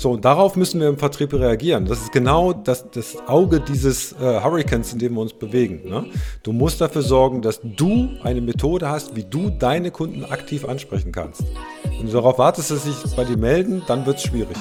So, und darauf müssen wir im Vertrieb reagieren. Das ist genau das, das Auge dieses äh, Hurricanes, in dem wir uns bewegen. Ne? Du musst dafür sorgen, dass du eine Methode hast, wie du deine Kunden aktiv ansprechen kannst. Wenn du darauf wartest, dass sie sich bei dir melden, dann wird es schwierig.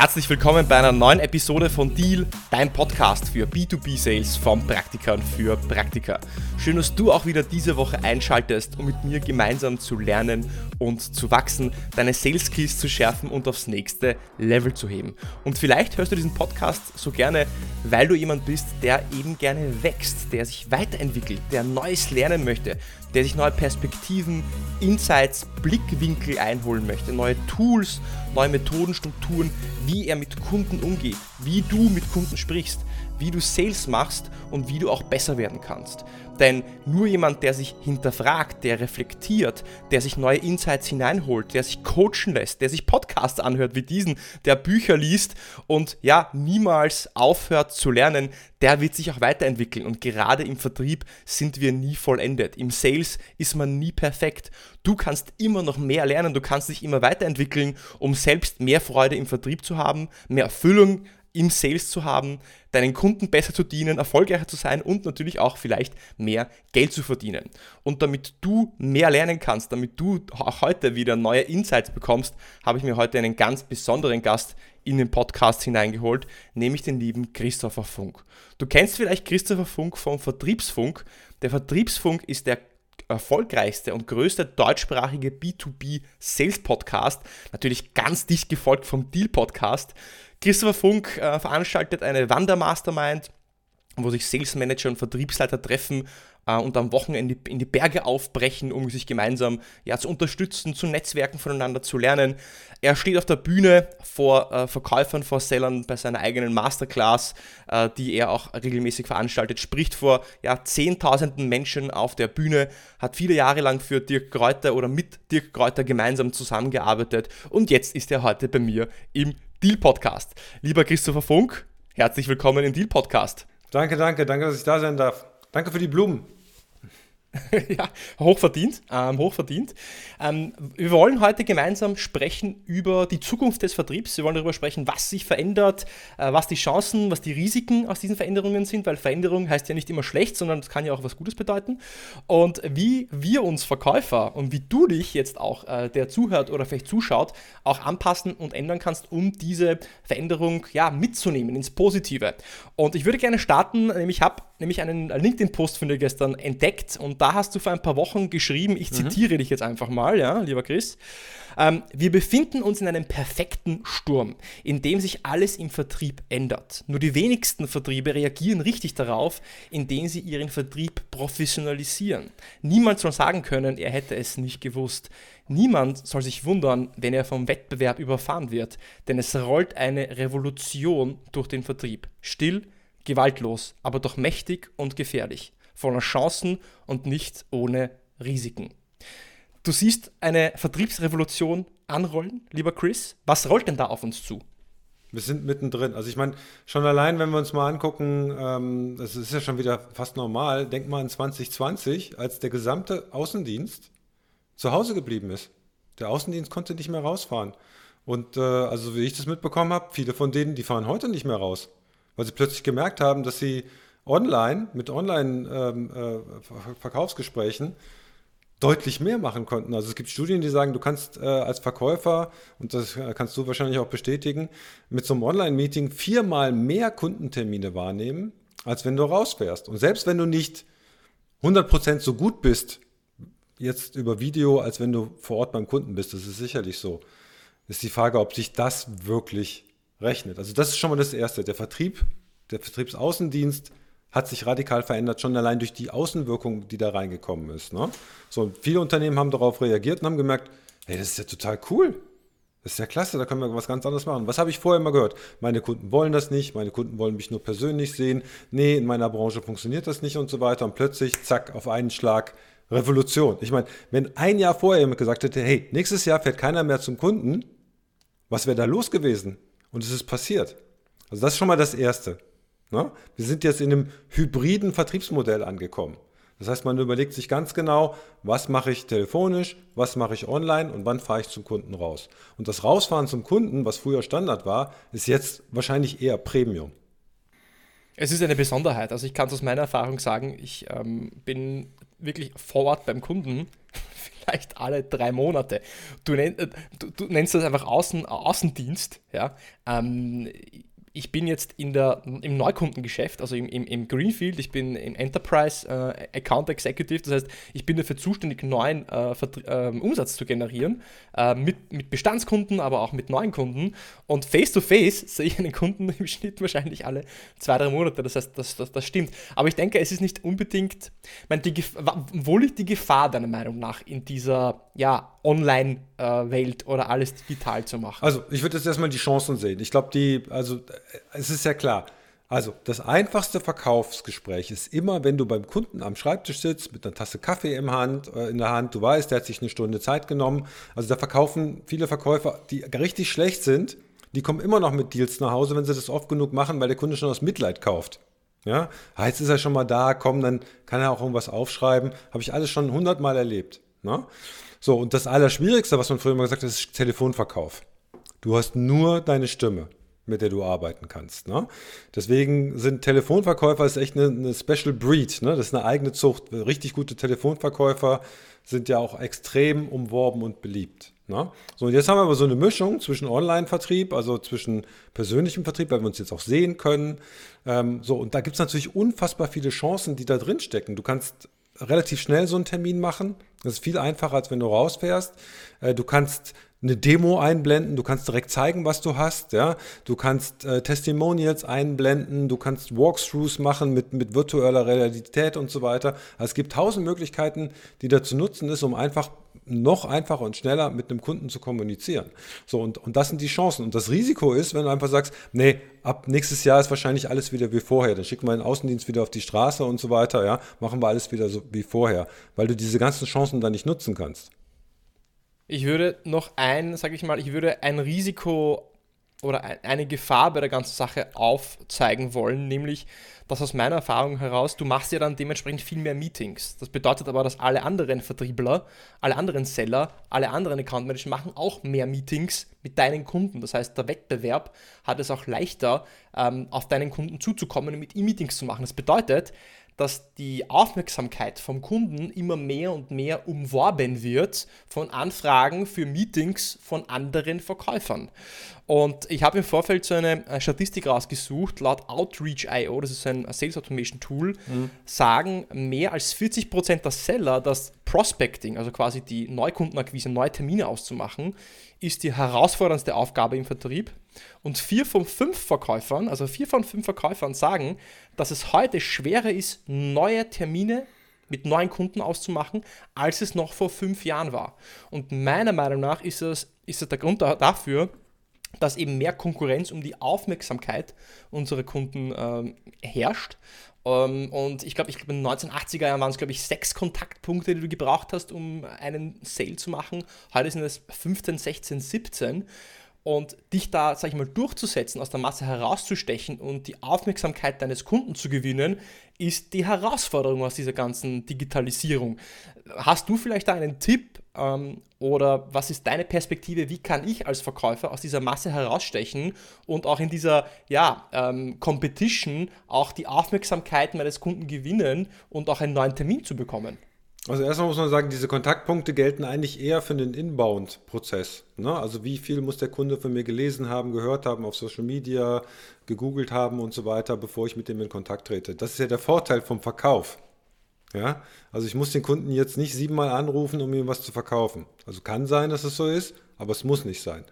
Herzlich willkommen bei einer neuen Episode von Deal, dein Podcast für B2B-Sales von Praktikern für Praktiker. Schön, dass du auch wieder diese Woche einschaltest, um mit mir gemeinsam zu lernen und zu wachsen, deine Sales Skills zu schärfen und aufs nächste Level zu heben. Und vielleicht hörst du diesen Podcast so gerne, weil du jemand bist, der eben gerne wächst, der sich weiterentwickelt, der Neues lernen möchte, der sich neue Perspektiven, Insights, Blickwinkel einholen möchte, neue Tools, neue Methoden, Strukturen, wie er mit Kunden umgeht, wie du mit Kunden sprichst, wie du Sales machst und wie du auch besser werden kannst. Denn nur jemand, der sich hinterfragt, der reflektiert, der sich neue Insights hineinholt, der sich coachen lässt, der sich Podcasts anhört wie diesen, der Bücher liest und ja, niemals aufhört zu lernen, der wird sich auch weiterentwickeln. Und gerade im Vertrieb sind wir nie vollendet. Im Sales ist man nie perfekt. Du kannst immer noch mehr lernen, du kannst dich immer weiterentwickeln, um selbst mehr Freude im Vertrieb zu haben, mehr Erfüllung im Sales zu haben, deinen Kunden besser zu dienen, erfolgreicher zu sein und natürlich auch vielleicht mehr Geld zu verdienen. Und damit du mehr lernen kannst, damit du auch heute wieder neue Insights bekommst, habe ich mir heute einen ganz besonderen Gast in den Podcast hineingeholt, nämlich den lieben Christopher Funk. Du kennst vielleicht Christopher Funk vom Vertriebsfunk. Der Vertriebsfunk ist der erfolgreichste und größte deutschsprachige B2B Sales Podcast, natürlich ganz dicht gefolgt vom Deal Podcast. Christopher Funk äh, veranstaltet eine Wandermastermind, wo sich Sales Manager und Vertriebsleiter treffen und am Wochenende in die Berge aufbrechen, um sich gemeinsam ja, zu unterstützen, zu Netzwerken voneinander zu lernen. Er steht auf der Bühne vor äh, Verkäufern, vor Sellern bei seiner eigenen Masterclass, äh, die er auch regelmäßig veranstaltet, spricht vor ja, Zehntausenden Menschen auf der Bühne, hat viele Jahre lang für Dirk Kräuter oder mit Dirk Kräuter gemeinsam zusammengearbeitet und jetzt ist er heute bei mir im Deal Podcast. Lieber Christopher Funk, herzlich willkommen im Deal Podcast. Danke, danke, danke, dass ich da sein darf. Danke für die Blumen. ja, hochverdient, ähm, hochverdient. Ähm, wir wollen heute gemeinsam sprechen über die Zukunft des Vertriebs. Wir wollen darüber sprechen, was sich verändert, äh, was die Chancen, was die Risiken aus diesen Veränderungen sind, weil Veränderung heißt ja nicht immer schlecht, sondern es kann ja auch was Gutes bedeuten. Und wie wir uns Verkäufer und wie du dich jetzt auch, äh, der zuhört oder vielleicht zuschaut, auch anpassen und ändern kannst, um diese Veränderung ja, mitzunehmen ins Positive. Und ich würde gerne starten, nämlich habe nämlich einen LinkedIn-Post von dir gestern entdeckt und da hast du vor ein paar Wochen geschrieben, ich mhm. zitiere mhm. dich jetzt einfach mal, ja, lieber Chris. Ähm, wir befinden uns in einem perfekten Sturm, in dem sich alles im Vertrieb ändert. Nur die wenigsten Vertriebe reagieren richtig darauf, indem sie ihren Vertrieb professionalisieren. Niemand soll sagen können, er hätte es nicht gewusst. Niemand soll sich wundern, wenn er vom Wettbewerb überfahren wird, denn es rollt eine Revolution durch den Vertrieb. Still, gewaltlos, aber doch mächtig und gefährlich, voller Chancen und nicht ohne Risiken. Du siehst eine Vertriebsrevolution anrollen, lieber Chris. Was rollt denn da auf uns zu? Wir sind mittendrin. Also ich meine, schon allein, wenn wir uns mal angucken, ähm, das ist ja schon wieder fast normal, denk mal an 2020, als der gesamte Außendienst zu Hause geblieben ist. Der Außendienst konnte nicht mehr rausfahren. Und äh, also wie ich das mitbekommen habe, viele von denen, die fahren heute nicht mehr raus weil sie plötzlich gemerkt haben, dass sie online, mit Online-Verkaufsgesprächen, ähm, äh, deutlich mehr machen konnten. Also es gibt Studien, die sagen, du kannst äh, als Verkäufer, und das äh, kannst du wahrscheinlich auch bestätigen, mit so einem Online-Meeting viermal mehr Kundentermine wahrnehmen, als wenn du rausfährst. Und selbst wenn du nicht 100% so gut bist, jetzt über Video, als wenn du vor Ort beim Kunden bist, das ist sicherlich so, ist die Frage, ob sich das wirklich rechnet. Also das ist schon mal das Erste. Der Vertrieb, der Vertriebsaußendienst hat sich radikal verändert, schon allein durch die Außenwirkung, die da reingekommen ist. Ne? So, viele Unternehmen haben darauf reagiert und haben gemerkt, hey, das ist ja total cool. Das ist ja klasse, da können wir was ganz anderes machen. Was habe ich vorher immer gehört? Meine Kunden wollen das nicht, meine Kunden wollen mich nur persönlich sehen. Nee, in meiner Branche funktioniert das nicht und so weiter. Und plötzlich, zack, auf einen Schlag Revolution. Ich meine, wenn ein Jahr vorher jemand gesagt hätte, hey, nächstes Jahr fährt keiner mehr zum Kunden, was wäre da los gewesen? Und es ist passiert. Also das ist schon mal das Erste. Ne? Wir sind jetzt in einem hybriden Vertriebsmodell angekommen. Das heißt, man überlegt sich ganz genau, was mache ich telefonisch, was mache ich online und wann fahre ich zum Kunden raus. Und das Rausfahren zum Kunden, was früher Standard war, ist jetzt wahrscheinlich eher Premium. Es ist eine Besonderheit. Also ich kann es aus meiner Erfahrung sagen, ich ähm, bin wirklich vor Ort beim Kunden, vielleicht alle drei Monate. Du, nenn, äh, du, du nennst das einfach Außen, Außendienst. Ja? Ähm, ich bin jetzt in der, im Neukundengeschäft, also im, im, im Greenfield, ich bin im Enterprise äh, Account Executive, das heißt, ich bin dafür zuständig, neuen äh, äh, Umsatz zu generieren, äh, mit, mit Bestandskunden, aber auch mit neuen Kunden. Und face-to-face -face sehe ich einen Kunden im Schnitt wahrscheinlich alle zwei, drei Monate, das heißt, das, das, das stimmt. Aber ich denke, es ist nicht unbedingt, meine, die, wo liegt die Gefahr deiner Meinung nach in dieser ja, Online-Welt oder alles digital zu machen? Also, ich würde jetzt erstmal die Chancen sehen. Ich glaube, die, also, es ist ja klar. Also, das einfachste Verkaufsgespräch ist immer, wenn du beim Kunden am Schreibtisch sitzt, mit einer Tasse Kaffee im Hand, äh, in der Hand, du weißt, der hat sich eine Stunde Zeit genommen. Also, da verkaufen viele Verkäufer, die richtig schlecht sind, die kommen immer noch mit Deals nach Hause, wenn sie das oft genug machen, weil der Kunde schon aus Mitleid kauft. Ja, ah, jetzt ist er schon mal da, komm, dann kann er auch irgendwas aufschreiben. Habe ich alles schon hundertmal erlebt. Ne? So, und das Allerschwierigste, was man früher immer gesagt hat, ist Telefonverkauf. Du hast nur deine Stimme, mit der du arbeiten kannst. Ne? Deswegen sind Telefonverkäufer ist echt eine, eine Special Breed. Ne? Das ist eine eigene Zucht. Richtig gute Telefonverkäufer sind ja auch extrem umworben und beliebt. Ne? So, und jetzt haben wir aber so eine Mischung zwischen Online-Vertrieb, also zwischen persönlichem Vertrieb, weil wir uns jetzt auch sehen können. Ähm, so, und da gibt es natürlich unfassbar viele Chancen, die da drin stecken. Du kannst relativ schnell so einen Termin machen. Das ist viel einfacher, als wenn du rausfährst. Äh, du kannst eine Demo einblenden, du kannst direkt zeigen, was du hast, ja. Du kannst äh, Testimonials einblenden, du kannst Walkthroughs machen mit, mit virtueller Realität und so weiter. Also es gibt tausend Möglichkeiten, die da zu nutzen ist, um einfach noch einfacher und schneller mit einem Kunden zu kommunizieren. So, und, und das sind die Chancen. Und das Risiko ist, wenn du einfach sagst, nee, ab nächstes Jahr ist wahrscheinlich alles wieder wie vorher. Dann schicken wir den Außendienst wieder auf die Straße und so weiter, ja, machen wir alles wieder so wie vorher, weil du diese ganzen Chancen dann nicht nutzen kannst. Ich würde noch ein, sage ich mal, ich würde ein Risiko oder eine Gefahr bei der ganzen Sache aufzeigen wollen, nämlich, dass aus meiner Erfahrung heraus, du machst ja dann dementsprechend viel mehr Meetings. Das bedeutet aber, dass alle anderen Vertriebler, alle anderen Seller, alle anderen Account Manager machen auch mehr Meetings mit deinen Kunden. Das heißt, der Wettbewerb hat es auch leichter, ähm, auf deinen Kunden zuzukommen und mit ihm Meetings zu machen. Das bedeutet, dass die Aufmerksamkeit vom Kunden immer mehr und mehr umworben wird von Anfragen für Meetings von anderen Verkäufern. Und ich habe im Vorfeld so eine Statistik rausgesucht, laut Outreach.io, das ist ein Sales Automation Tool, mhm. sagen mehr als 40% der Seller, dass Prospecting, also quasi die Neukundenakquise, neue Termine auszumachen, ist die herausforderndste Aufgabe im Vertrieb. Und vier von fünf Verkäufern, also vier von fünf Verkäufern sagen, dass es heute schwerer ist, neue Termine mit neuen Kunden auszumachen, als es noch vor fünf Jahren war. Und meiner Meinung nach ist das, ist das der Grund dafür, dass eben mehr Konkurrenz um die Aufmerksamkeit unserer Kunden ähm, herrscht. Ähm, und ich glaube, ich glaub, in den 1980er Jahren waren es, glaube ich, sechs Kontaktpunkte, die du gebraucht hast, um einen Sale zu machen. Heute sind es 15, 16, 17 und dich da, sag ich mal, durchzusetzen, aus der Masse herauszustechen und die Aufmerksamkeit deines Kunden zu gewinnen, ist die Herausforderung aus dieser ganzen Digitalisierung. Hast du vielleicht da einen Tipp ähm, oder was ist deine Perspektive? Wie kann ich als Verkäufer aus dieser Masse herausstechen und auch in dieser ja, ähm, Competition auch die Aufmerksamkeit meines Kunden gewinnen und auch einen neuen Termin zu bekommen? Also erstmal muss man sagen, diese Kontaktpunkte gelten eigentlich eher für den Inbound-Prozess. Ne? Also wie viel muss der Kunde von mir gelesen haben, gehört haben, auf Social Media, gegoogelt haben und so weiter, bevor ich mit dem in Kontakt trete. Das ist ja der Vorteil vom Verkauf. Ja? Also ich muss den Kunden jetzt nicht siebenmal anrufen, um ihm was zu verkaufen. Also kann sein, dass es so ist, aber es muss nicht sein.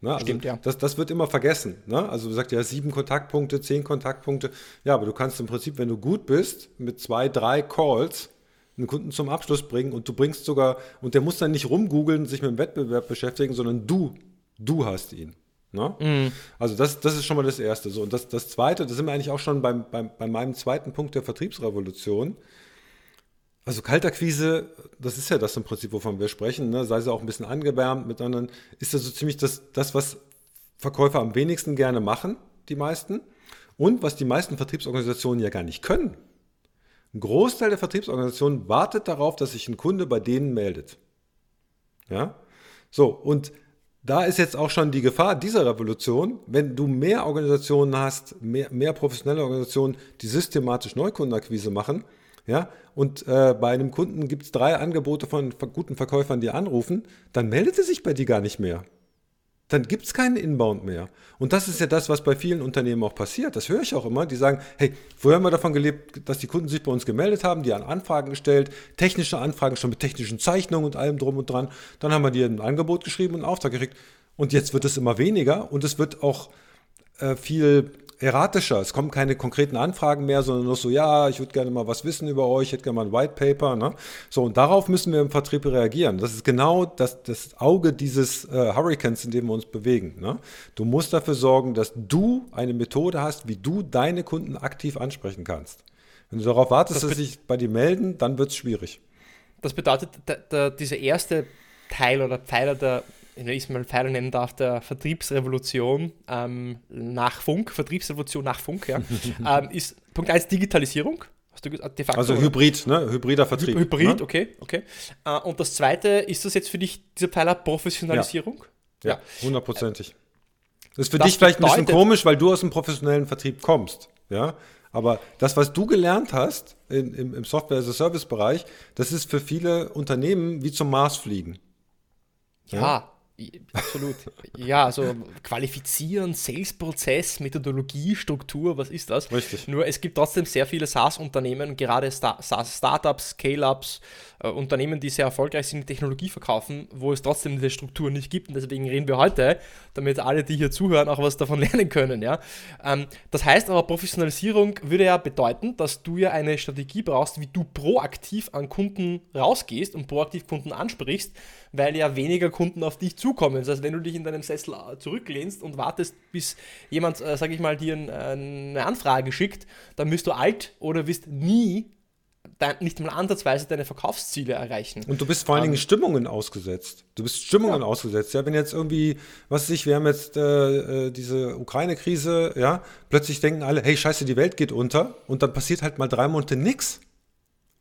Ne? Also Stimmt, ja. Das, das wird immer vergessen. Ne? Also du sagst ja sieben Kontaktpunkte, zehn Kontaktpunkte. Ja, aber du kannst im Prinzip, wenn du gut bist, mit zwei, drei Calls einen Kunden zum Abschluss bringen und du bringst sogar, und der muss dann nicht rumgoogeln, sich mit dem Wettbewerb beschäftigen, sondern du, du hast ihn. Ne? Mm. Also das, das ist schon mal das Erste. So, und das, das Zweite, da sind wir eigentlich auch schon beim, beim, bei meinem zweiten Punkt der Vertriebsrevolution. Also Kaltakquise, das ist ja das im Prinzip, wovon wir sprechen, ne? sei sie auch ein bisschen angewärmt mit anderen, ist das so ziemlich das, das, was Verkäufer am wenigsten gerne machen, die meisten. Und was die meisten Vertriebsorganisationen ja gar nicht können. Ein Großteil der Vertriebsorganisationen wartet darauf, dass sich ein Kunde bei denen meldet. Ja? So, und da ist jetzt auch schon die Gefahr dieser Revolution, wenn du mehr Organisationen hast, mehr, mehr professionelle Organisationen, die systematisch Neukundenakquise machen, ja, und äh, bei einem Kunden gibt es drei Angebote von guten Verkäufern, die anrufen, dann meldet er sich bei dir gar nicht mehr dann gibt es keinen Inbound mehr. Und das ist ja das, was bei vielen Unternehmen auch passiert. Das höre ich auch immer. Die sagen, hey, vorher haben wir davon gelebt, dass die Kunden sich bei uns gemeldet haben, die haben Anfragen gestellt, technische Anfragen schon mit technischen Zeichnungen und allem drum und dran. Dann haben wir dir ein Angebot geschrieben und einen Auftrag gekriegt. Und jetzt wird es immer weniger und es wird auch äh, viel erratischer. Es kommen keine konkreten Anfragen mehr, sondern nur so, ja, ich würde gerne mal was wissen über euch, ich hätte gerne mal ein White Paper. Ne? So, und darauf müssen wir im Vertrieb reagieren. Das ist genau das, das Auge dieses äh, Hurricanes, in dem wir uns bewegen. Ne? Du musst dafür sorgen, dass du eine Methode hast, wie du deine Kunden aktiv ansprechen kannst. Wenn du darauf wartest, das dass sie sich bei dir melden, dann wird es schwierig. Das bedeutet, dieser erste Teil oder Pfeiler der wenn ich es mal Pfeiler nennen darf, der Vertriebsrevolution ähm, nach Funk, Vertriebsrevolution nach Funk, ja, ähm, ist Punkt 1 Digitalisierung. De facto, also Hybrid, ne? Hybrider Vertrieb. Hybrid, ne? okay, okay. Äh, und das zweite, ist das jetzt für dich dieser Pfeiler Professionalisierung? Ja, hundertprozentig. Das ist für das dich vielleicht ein bisschen komisch, weil du aus dem professionellen Vertrieb kommst. Ja, aber das, was du gelernt hast in, im, im Software-as-a-Service-Bereich, das ist für viele Unternehmen wie zum Mars fliegen. Ja, ja Absolut. ja, also qualifizieren, Sales-Prozess, Methodologie, Struktur, was ist das? Richtig. Nur es gibt trotzdem sehr viele SaaS-Unternehmen, gerade SaaS-Startups, Scale-Ups, äh, Unternehmen, die sehr erfolgreich sind, Technologie verkaufen, wo es trotzdem diese Struktur nicht gibt. Und deswegen reden wir heute, damit alle, die hier zuhören, auch was davon lernen können. Ja? Ähm, das heißt aber, Professionalisierung würde ja bedeuten, dass du ja eine Strategie brauchst, wie du proaktiv an Kunden rausgehst und proaktiv Kunden ansprichst, weil ja weniger Kunden auf dich zukommen. Das heißt, wenn du dich in deinem Sessel äh, zurücklehnst und wartest, bis jemand, äh, sag ich mal, dir äh, eine Anfrage schickt, dann bist du alt oder wirst nie nicht mal ansatzweise deine Verkaufsziele erreichen. Und du bist vor allen Dingen ähm, Stimmungen ausgesetzt. Du bist Stimmungen ja. ausgesetzt. Ja, wenn jetzt irgendwie, was weiß ich, wir haben jetzt äh, äh, diese Ukraine-Krise, ja, plötzlich denken alle, hey, scheiße, die Welt geht unter und dann passiert halt mal drei Monate nichts.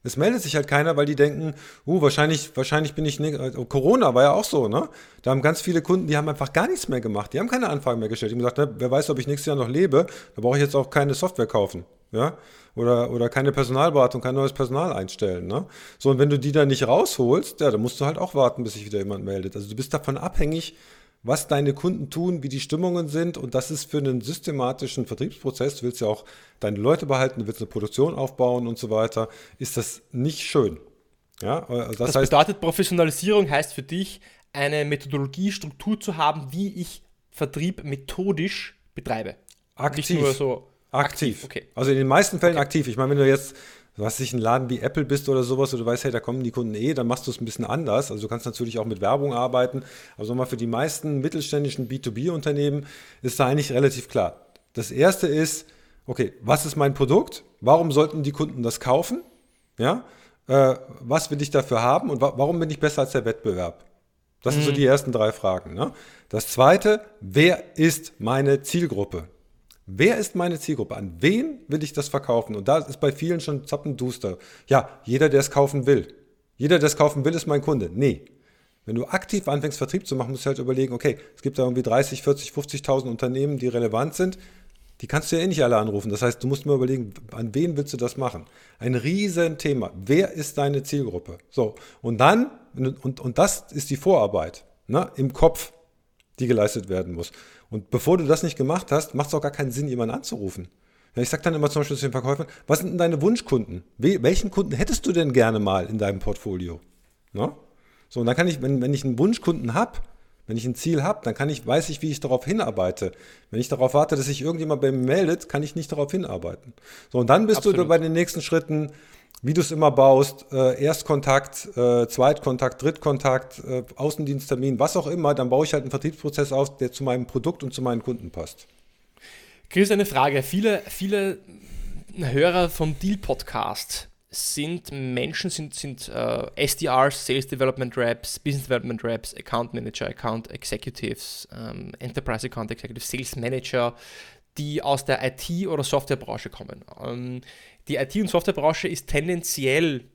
Es meldet sich halt keiner, weil die denken, uh, wahrscheinlich, wahrscheinlich bin ich nicht. Also Corona war ja auch so, ne? Da haben ganz viele Kunden, die haben einfach gar nichts mehr gemacht. Die haben keine Anfragen mehr gestellt. Die haben gesagt, ne, wer weiß, ob ich nächstes Jahr noch lebe, da brauche ich jetzt auch keine Software kaufen. Ja? Oder, oder keine Personalberatung, kein neues Personal einstellen. Ne? So, und wenn du die dann nicht rausholst, ja, dann musst du halt auch warten, bis sich wieder jemand meldet. Also du bist davon abhängig, was deine Kunden tun, wie die Stimmungen sind. Und das ist für einen systematischen Vertriebsprozess, du willst ja auch deine Leute behalten, du willst eine Produktion aufbauen und so weiter, ist das nicht schön. Ja, also das, das heißt, bedeutet, Professionalisierung heißt für dich, eine Methodologie, Struktur zu haben, wie ich Vertrieb methodisch betreibe. Aktiv. Nicht nur so aktiv. aktiv. Okay. Also in den meisten Fällen okay. aktiv. Ich meine, wenn du jetzt was ich ein Laden wie Apple bist oder sowas und du weißt, hey, da kommen die Kunden eh, dann machst du es ein bisschen anders. Also du kannst natürlich auch mit Werbung arbeiten. Aber mal für die meisten mittelständischen B2B-Unternehmen ist da eigentlich relativ klar. Das erste ist, okay, was ist mein Produkt? Warum sollten die Kunden das kaufen? Ja, äh, was will ich dafür haben und wa warum bin ich besser als der Wettbewerb? Das mhm. sind so mhm. die ersten drei Fragen. Ne? Das zweite, wer ist meine Zielgruppe? Wer ist meine Zielgruppe? An wen will ich das verkaufen? Und da ist bei vielen schon zappenduster. Ja, jeder, der es kaufen will. Jeder, der es kaufen will, ist mein Kunde. Nee. Wenn du aktiv anfängst, Vertrieb zu machen, musst du halt überlegen, okay, es gibt da irgendwie 30, 40, 50.000 Unternehmen, die relevant sind. Die kannst du ja eh nicht alle anrufen. Das heißt, du musst mir überlegen, an wen willst du das machen? Ein riesen Thema. Wer ist deine Zielgruppe? So. Und dann, und, und das ist die Vorarbeit, ne, im Kopf, die geleistet werden muss. Und bevor du das nicht gemacht hast, macht es auch gar keinen Sinn, jemanden anzurufen. Ich sage dann immer zum Beispiel zu den Verkäufern, was sind denn deine Wunschkunden? welchen Kunden hättest du denn gerne mal in deinem Portfolio? No? So, und dann kann ich, wenn, wenn ich einen Wunschkunden habe, wenn ich ein Ziel habe, dann kann ich, weiß ich, wie ich darauf hinarbeite. Wenn ich darauf warte, dass sich irgendjemand bei mir meldet, kann ich nicht darauf hinarbeiten. So, und dann bist Absolut. du bei den nächsten Schritten, wie du es immer baust, äh, Erstkontakt, äh, Zweitkontakt, Drittkontakt, äh, Außendiensttermin, was auch immer, dann baue ich halt einen Vertriebsprozess aus, der zu meinem Produkt und zu meinen Kunden passt. Chris, eine Frage. Viele, viele Hörer vom Deal Podcast sind Menschen, sind, sind uh, äh, SDRs, Sales Development Reps, Business Development Reps, Account Manager, Account Executives, um, ähm, Enterprise Account Executives, Sales Manager, die aus der IT- oder Softwarebranche kommen. Ähm, die IT- und Softwarebranche ist tendenziell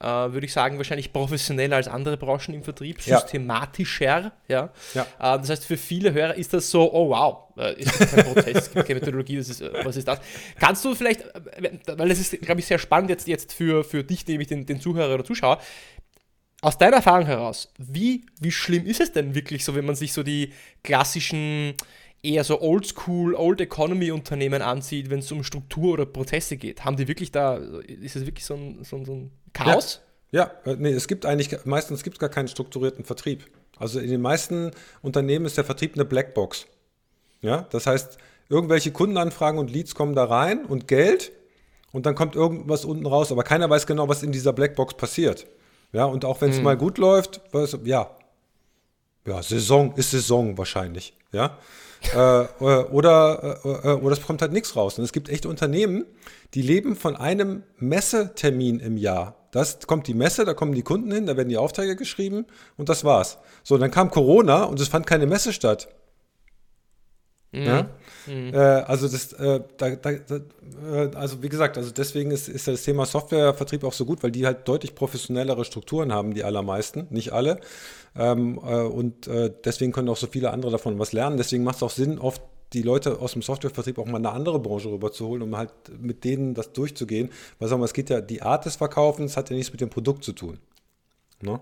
äh, würde ich sagen, wahrscheinlich professioneller als andere Branchen im Vertrieb, systematischer. Ja? Ja. Äh, das heißt, für viele Hörer ist das so, oh wow, äh, gibt kein Prozess, es gibt keine Methodologie, das ist, äh, was ist das? Kannst du vielleicht, äh, weil es ist, glaube ich, sehr spannend jetzt, jetzt für, für dich, nämlich den, den Zuhörer oder Zuschauer, aus deiner Erfahrung heraus, wie, wie schlimm ist es denn wirklich so, wenn man sich so die klassischen, eher so Oldschool, Old Economy Unternehmen ansieht, wenn es um Struktur oder Prozesse geht? Haben die wirklich da, ist es wirklich so ein, so ein, so ein Chaos? Ja, äh, nee, es gibt eigentlich, meistens gibt es gar keinen strukturierten Vertrieb. Also in den meisten Unternehmen ist der Vertrieb eine Blackbox. Ja, das heißt, irgendwelche Kundenanfragen und Leads kommen da rein und Geld und dann kommt irgendwas unten raus, aber keiner weiß genau, was in dieser Blackbox passiert. Ja, und auch wenn es mal gut läuft, weiß, ja, ja, Saison ist Saison wahrscheinlich. Ja, äh, äh, oder, äh, äh, oder es kommt halt nichts raus. Und es gibt echt Unternehmen, die leben von einem Messetermin im Jahr. Das kommt die Messe, da kommen die Kunden hin, da werden die Aufträge geschrieben und das war's. So, dann kam Corona und es fand keine Messe statt. Ja? Äh, also das, äh, da, da, da, äh, also wie gesagt, also deswegen ist, ist das Thema Softwarevertrieb auch so gut, weil die halt deutlich professionellere Strukturen haben, die allermeisten, nicht alle. Ähm, äh, und äh, deswegen können auch so viele andere davon was lernen. Deswegen macht es auch Sinn, oft die Leute aus dem Softwarevertrieb auch mal eine andere Branche rüberzuholen, um halt mit denen das durchzugehen. Weil sagen wir, es geht ja, die Art des Verkaufens hat ja nichts mit dem Produkt zu tun. Ne?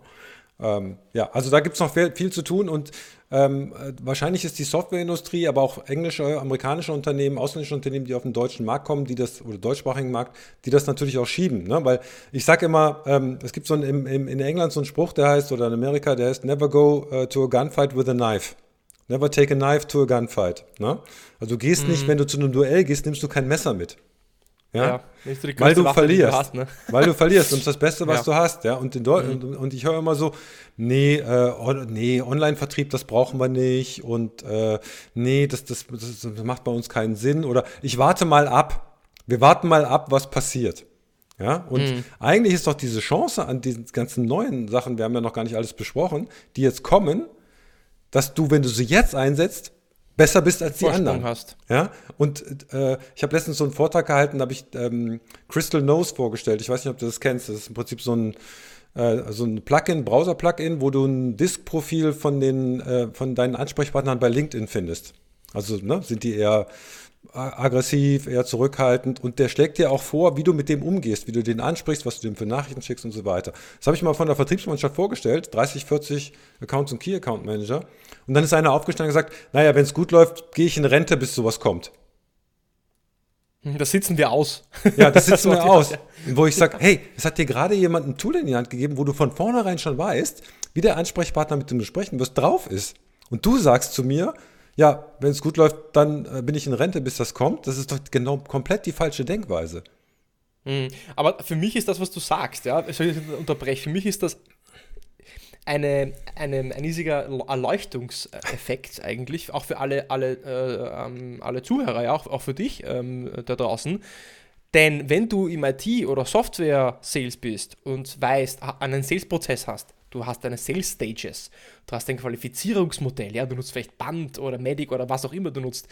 Ähm, ja, also da gibt es noch viel, viel, zu tun und ähm, äh, wahrscheinlich ist die Softwareindustrie, aber auch englische, amerikanische Unternehmen, ausländische Unternehmen, die auf den deutschen Markt kommen, die das, oder deutschsprachigen Markt, die das natürlich auch schieben. Ne? Weil ich sage immer, ähm, es gibt so einen, im, in England so einen Spruch, der heißt, oder in Amerika, der heißt, never go uh, to a gunfight with a knife. Never take a knife to a gunfight. Ne? Also du gehst mhm. nicht, wenn du zu einem Duell gehst, nimmst du kein Messer mit. Ja, ja du weil du Waffe, verlierst. Du hast, ne? Weil du verlierst und das Beste, was ja. du hast. Ja, und, mhm. und, und ich höre immer so, nee, äh, nee, Online-Vertrieb, das brauchen wir nicht und äh, nee, das, das, das, macht bei uns keinen Sinn oder ich warte mal ab. Wir warten mal ab, was passiert. Ja, und mhm. eigentlich ist doch diese Chance an diesen ganzen neuen Sachen, wir haben ja noch gar nicht alles besprochen, die jetzt kommen, dass du, wenn du sie jetzt einsetzt, besser bist als die Vorsprung anderen. hast. Ja, und äh, ich habe letztens so einen Vortrag gehalten, da habe ich ähm, Crystal Nose vorgestellt. Ich weiß nicht, ob du das kennst. Das ist im Prinzip so ein äh, so ein Plugin, Browser-Plugin, wo du ein Disk-Profil von den äh, von deinen Ansprechpartnern bei LinkedIn findest. Also ne, sind die eher aggressiv, eher zurückhaltend und der schlägt dir auch vor, wie du mit dem umgehst, wie du den ansprichst, was du dem für Nachrichten schickst und so weiter. Das habe ich mal von der Vertriebsmannschaft vorgestellt, 30, 40 Accounts und Key Account Manager. Und dann ist einer aufgestanden und gesagt, naja, wenn es gut läuft, gehe ich in Rente, bis sowas kommt. Das sitzen wir aus. Ja, das sitzen wir aus. Wo ich sage, hey, es hat dir gerade jemand ein Tool in die Hand gegeben, wo du von vornherein schon weißt, wie der Ansprechpartner mit dem du sprechen wirst, drauf ist. Und du sagst zu mir, ja, wenn es gut läuft, dann äh, bin ich in Rente, bis das kommt. Das ist doch genau komplett die falsche Denkweise. Mhm. Aber für mich ist das, was du sagst, ja, soll ich unterbrechen, für mich ist das eine, eine, ein riesiger Erleuchtungseffekt eigentlich, auch für alle, alle, äh, ähm, alle Zuhörer, ja, auch, auch für dich ähm, da draußen. Denn wenn du im IT- oder Software-Sales bist und weißt, einen Sales-Prozess hast, du hast deine Sales Stages, du hast ein Qualifizierungsmodell, ja, du nutzt vielleicht Band oder Medic oder was auch immer du nutzt,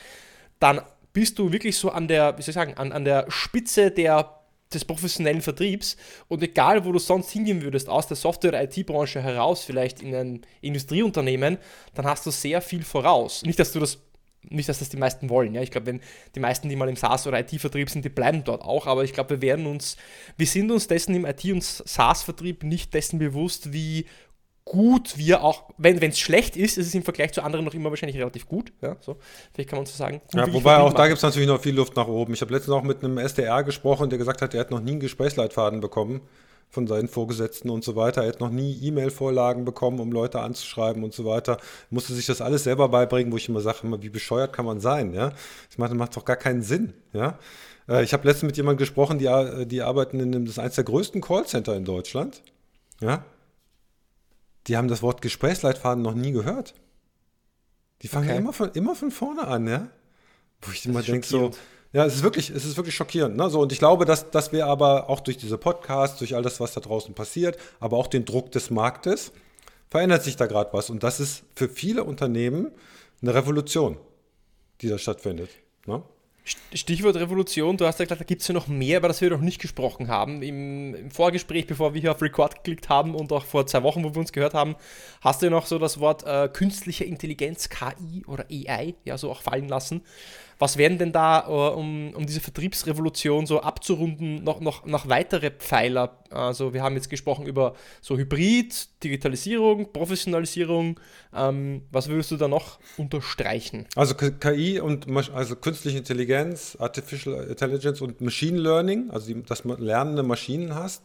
dann bist du wirklich so an der, wie soll ich sagen, an, an der Spitze der, des professionellen Vertriebs und egal, wo du sonst hingehen würdest, aus der Software- oder IT-Branche heraus, vielleicht in ein Industrieunternehmen, dann hast du sehr viel voraus. Nicht, dass du das nicht, dass das die meisten wollen. Ja? Ich glaube, wenn die meisten, die mal im SaaS- oder IT-Vertrieb sind, die bleiben dort auch. Aber ich glaube, wir werden uns, wir sind uns dessen im IT- und SaaS-Vertrieb nicht dessen bewusst, wie gut wir auch, wenn es schlecht ist, ist es im Vergleich zu anderen noch immer wahrscheinlich relativ gut. Ja, so, vielleicht kann man so sagen. Ja, wobei auch da gibt es natürlich noch viel Luft nach oben. Ich habe letztens auch mit einem SDR gesprochen, der gesagt hat, er hat noch nie einen Gesprächsleitfaden bekommen von seinen Vorgesetzten und so weiter. Er hat noch nie E-Mail-Vorlagen bekommen, um Leute anzuschreiben und so weiter. Musste sich das alles selber beibringen, wo ich immer sage, wie bescheuert kann man sein, ja? Ich meine, das macht doch gar keinen Sinn, ja? Äh, ich habe letztens mit jemandem gesprochen, die, die arbeiten in einem, das ist eines der größten Callcenter in Deutschland, ja? Die haben das Wort Gesprächsleitfaden noch nie gehört. Die fangen okay. immer, von, immer von vorne an, ja? Wo ich immer denke, so, ja, es ist wirklich, es ist wirklich schockierend. Ne? So, und ich glaube, dass, dass wir aber auch durch diese Podcasts, durch all das, was da draußen passiert, aber auch den Druck des Marktes, verändert sich da gerade was. Und das ist für viele Unternehmen eine Revolution, die da stattfindet. Ne? Stichwort Revolution, du hast ja gesagt, da gibt es ja noch mehr, über das wir noch nicht gesprochen haben. Im, Im, Vorgespräch, bevor wir hier auf Record geklickt haben und auch vor zwei Wochen, wo wir uns gehört haben, hast du ja noch so das Wort äh, künstliche Intelligenz, KI oder AI, ja, so auch fallen lassen. Was wären denn da, äh, um, um diese Vertriebsrevolution so abzurunden, noch, noch, noch weitere Pfeiler? Also wir haben jetzt gesprochen über so Hybrid, Digitalisierung, Professionalisierung. Ähm, was würdest du da noch unterstreichen? Also KI und also künstliche Intelligenz, Artificial Intelligence und Machine Learning, also die, dass man lernende Maschinen hast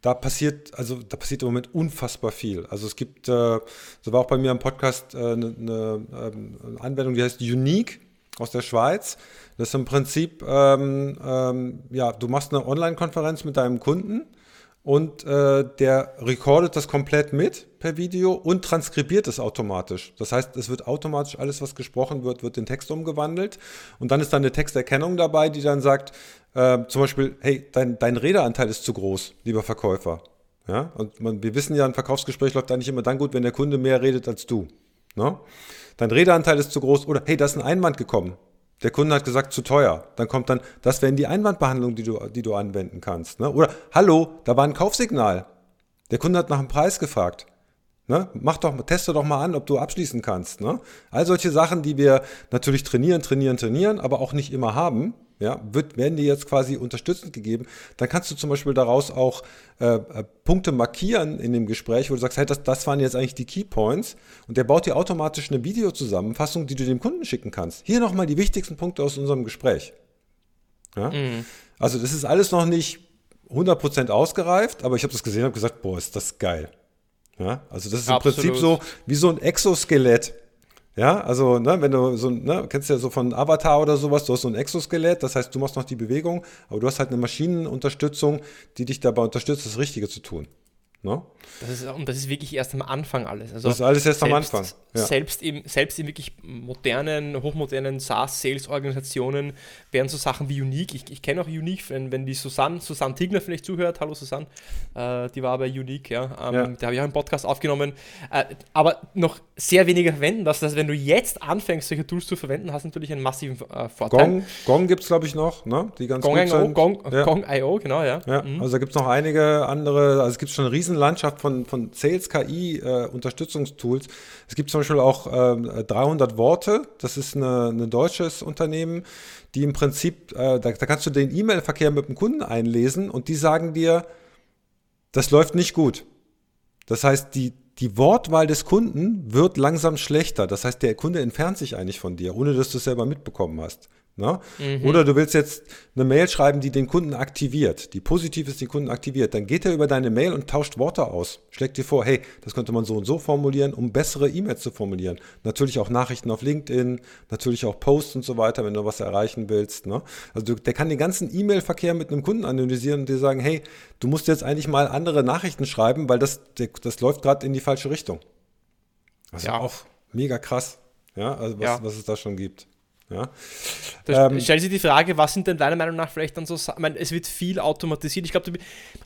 da passiert, also da passiert im Moment unfassbar viel. Also es gibt, äh, so war auch bei mir im Podcast äh, eine, eine, ähm, eine, Anwendung, die heißt Unique aus der Schweiz. Das ist im Prinzip, ähm, ähm, ja, du machst eine Online-Konferenz mit deinem Kunden und äh, der recordet das komplett mit per Video und transkribiert es automatisch. Das heißt, es wird automatisch alles, was gesprochen wird, wird in Text umgewandelt und dann ist dann eine Texterkennung dabei, die dann sagt, äh, zum Beispiel, hey, dein, dein Redeanteil ist zu groß, lieber Verkäufer. Ja, und man, wir wissen ja, ein Verkaufsgespräch läuft eigentlich immer dann gut, wenn der Kunde mehr redet als du. Ne? Dein Redeanteil ist zu groß oder hey, da ist ein Einwand gekommen. Der Kunde hat gesagt, zu teuer. Dann kommt dann, das wäre die Einwandbehandlung, die du, die du anwenden kannst. Ne? Oder, hallo, da war ein Kaufsignal. Der Kunde hat nach dem Preis gefragt. Ne? Mach doch, teste doch mal an, ob du abschließen kannst. Ne? All solche Sachen, die wir natürlich trainieren, trainieren, trainieren, aber auch nicht immer haben ja, wird, werden dir jetzt quasi unterstützend gegeben, dann kannst du zum Beispiel daraus auch äh, äh, Punkte markieren in dem Gespräch, wo du sagst, hey, das, das waren jetzt eigentlich die Key Points und der baut dir automatisch eine Videozusammenfassung, die du dem Kunden schicken kannst. Hier nochmal die wichtigsten Punkte aus unserem Gespräch. Ja? Mhm. Also das ist alles noch nicht 100% ausgereift, aber ich habe das gesehen und habe gesagt, boah, ist das geil. Ja? Also das ist Absolut. im Prinzip so wie so ein Exoskelett. Ja, also, ne, wenn du so, ne, kennst du ja so von Avatar oder sowas, du hast so ein Exoskelett, das heißt, du machst noch die Bewegung, aber du hast halt eine Maschinenunterstützung, die dich dabei unterstützt, das Richtige zu tun. Ne? Das ist, und das ist wirklich erst am Anfang alles. Also das ist alles erst selbst, am Anfang. Ja. Selbst, in, selbst in wirklich modernen, hochmodernen SaaS-Sales-Organisationen werden so Sachen wie Unique, ich, ich kenne auch Unique, wenn, wenn die Susanne, Susanne Tigner vielleicht zuhört, hallo Susanne, äh, die war bei Unique, ja, ähm, ja. da habe ich auch einen Podcast aufgenommen, äh, aber noch sehr wenige verwenden das. Das heißt, wenn du jetzt anfängst, solche Tools zu verwenden, hast du natürlich einen massiven äh, Vorteil. Gong, Gong gibt es, glaube ich, noch, ne? die ganz Gong.io, Gong, ja. Gong genau, ja. ja. Mhm. Also da gibt es noch einige andere, also es gibt schon eine Riesenlandschaft von, von Sales-KI-Unterstützungstools. Äh, es gibt zum Beispiel auch äh, 300 Worte, das ist ein deutsches Unternehmen, die im Prinzip, äh, da, da kannst du den E-Mail-Verkehr mit dem Kunden einlesen und die sagen dir, das läuft nicht gut. Das heißt, die, die Wortwahl des Kunden wird langsam schlechter. Das heißt, der Kunde entfernt sich eigentlich von dir, ohne dass du es selber mitbekommen hast. Ne? Mhm. Oder du willst jetzt eine Mail schreiben, die den Kunden aktiviert, die positiv ist, den Kunden aktiviert. Dann geht er über deine Mail und tauscht Worte aus. Schlägt dir vor, hey, das könnte man so und so formulieren, um bessere E-Mails zu formulieren. Natürlich auch Nachrichten auf LinkedIn, natürlich auch Posts und so weiter, wenn du was erreichen willst. Ne? Also du, der kann den ganzen E-Mail-Verkehr mit einem Kunden analysieren und dir sagen, hey, du musst jetzt eigentlich mal andere Nachrichten schreiben, weil das, das läuft gerade in die falsche Richtung. Also ja. auch mega krass, ja, also was, ja. was es da schon gibt. Ja. Da ähm, stellt sich die Frage, was sind denn deiner Meinung nach vielleicht dann so, ich meine, es wird viel automatisiert. Ich glaube,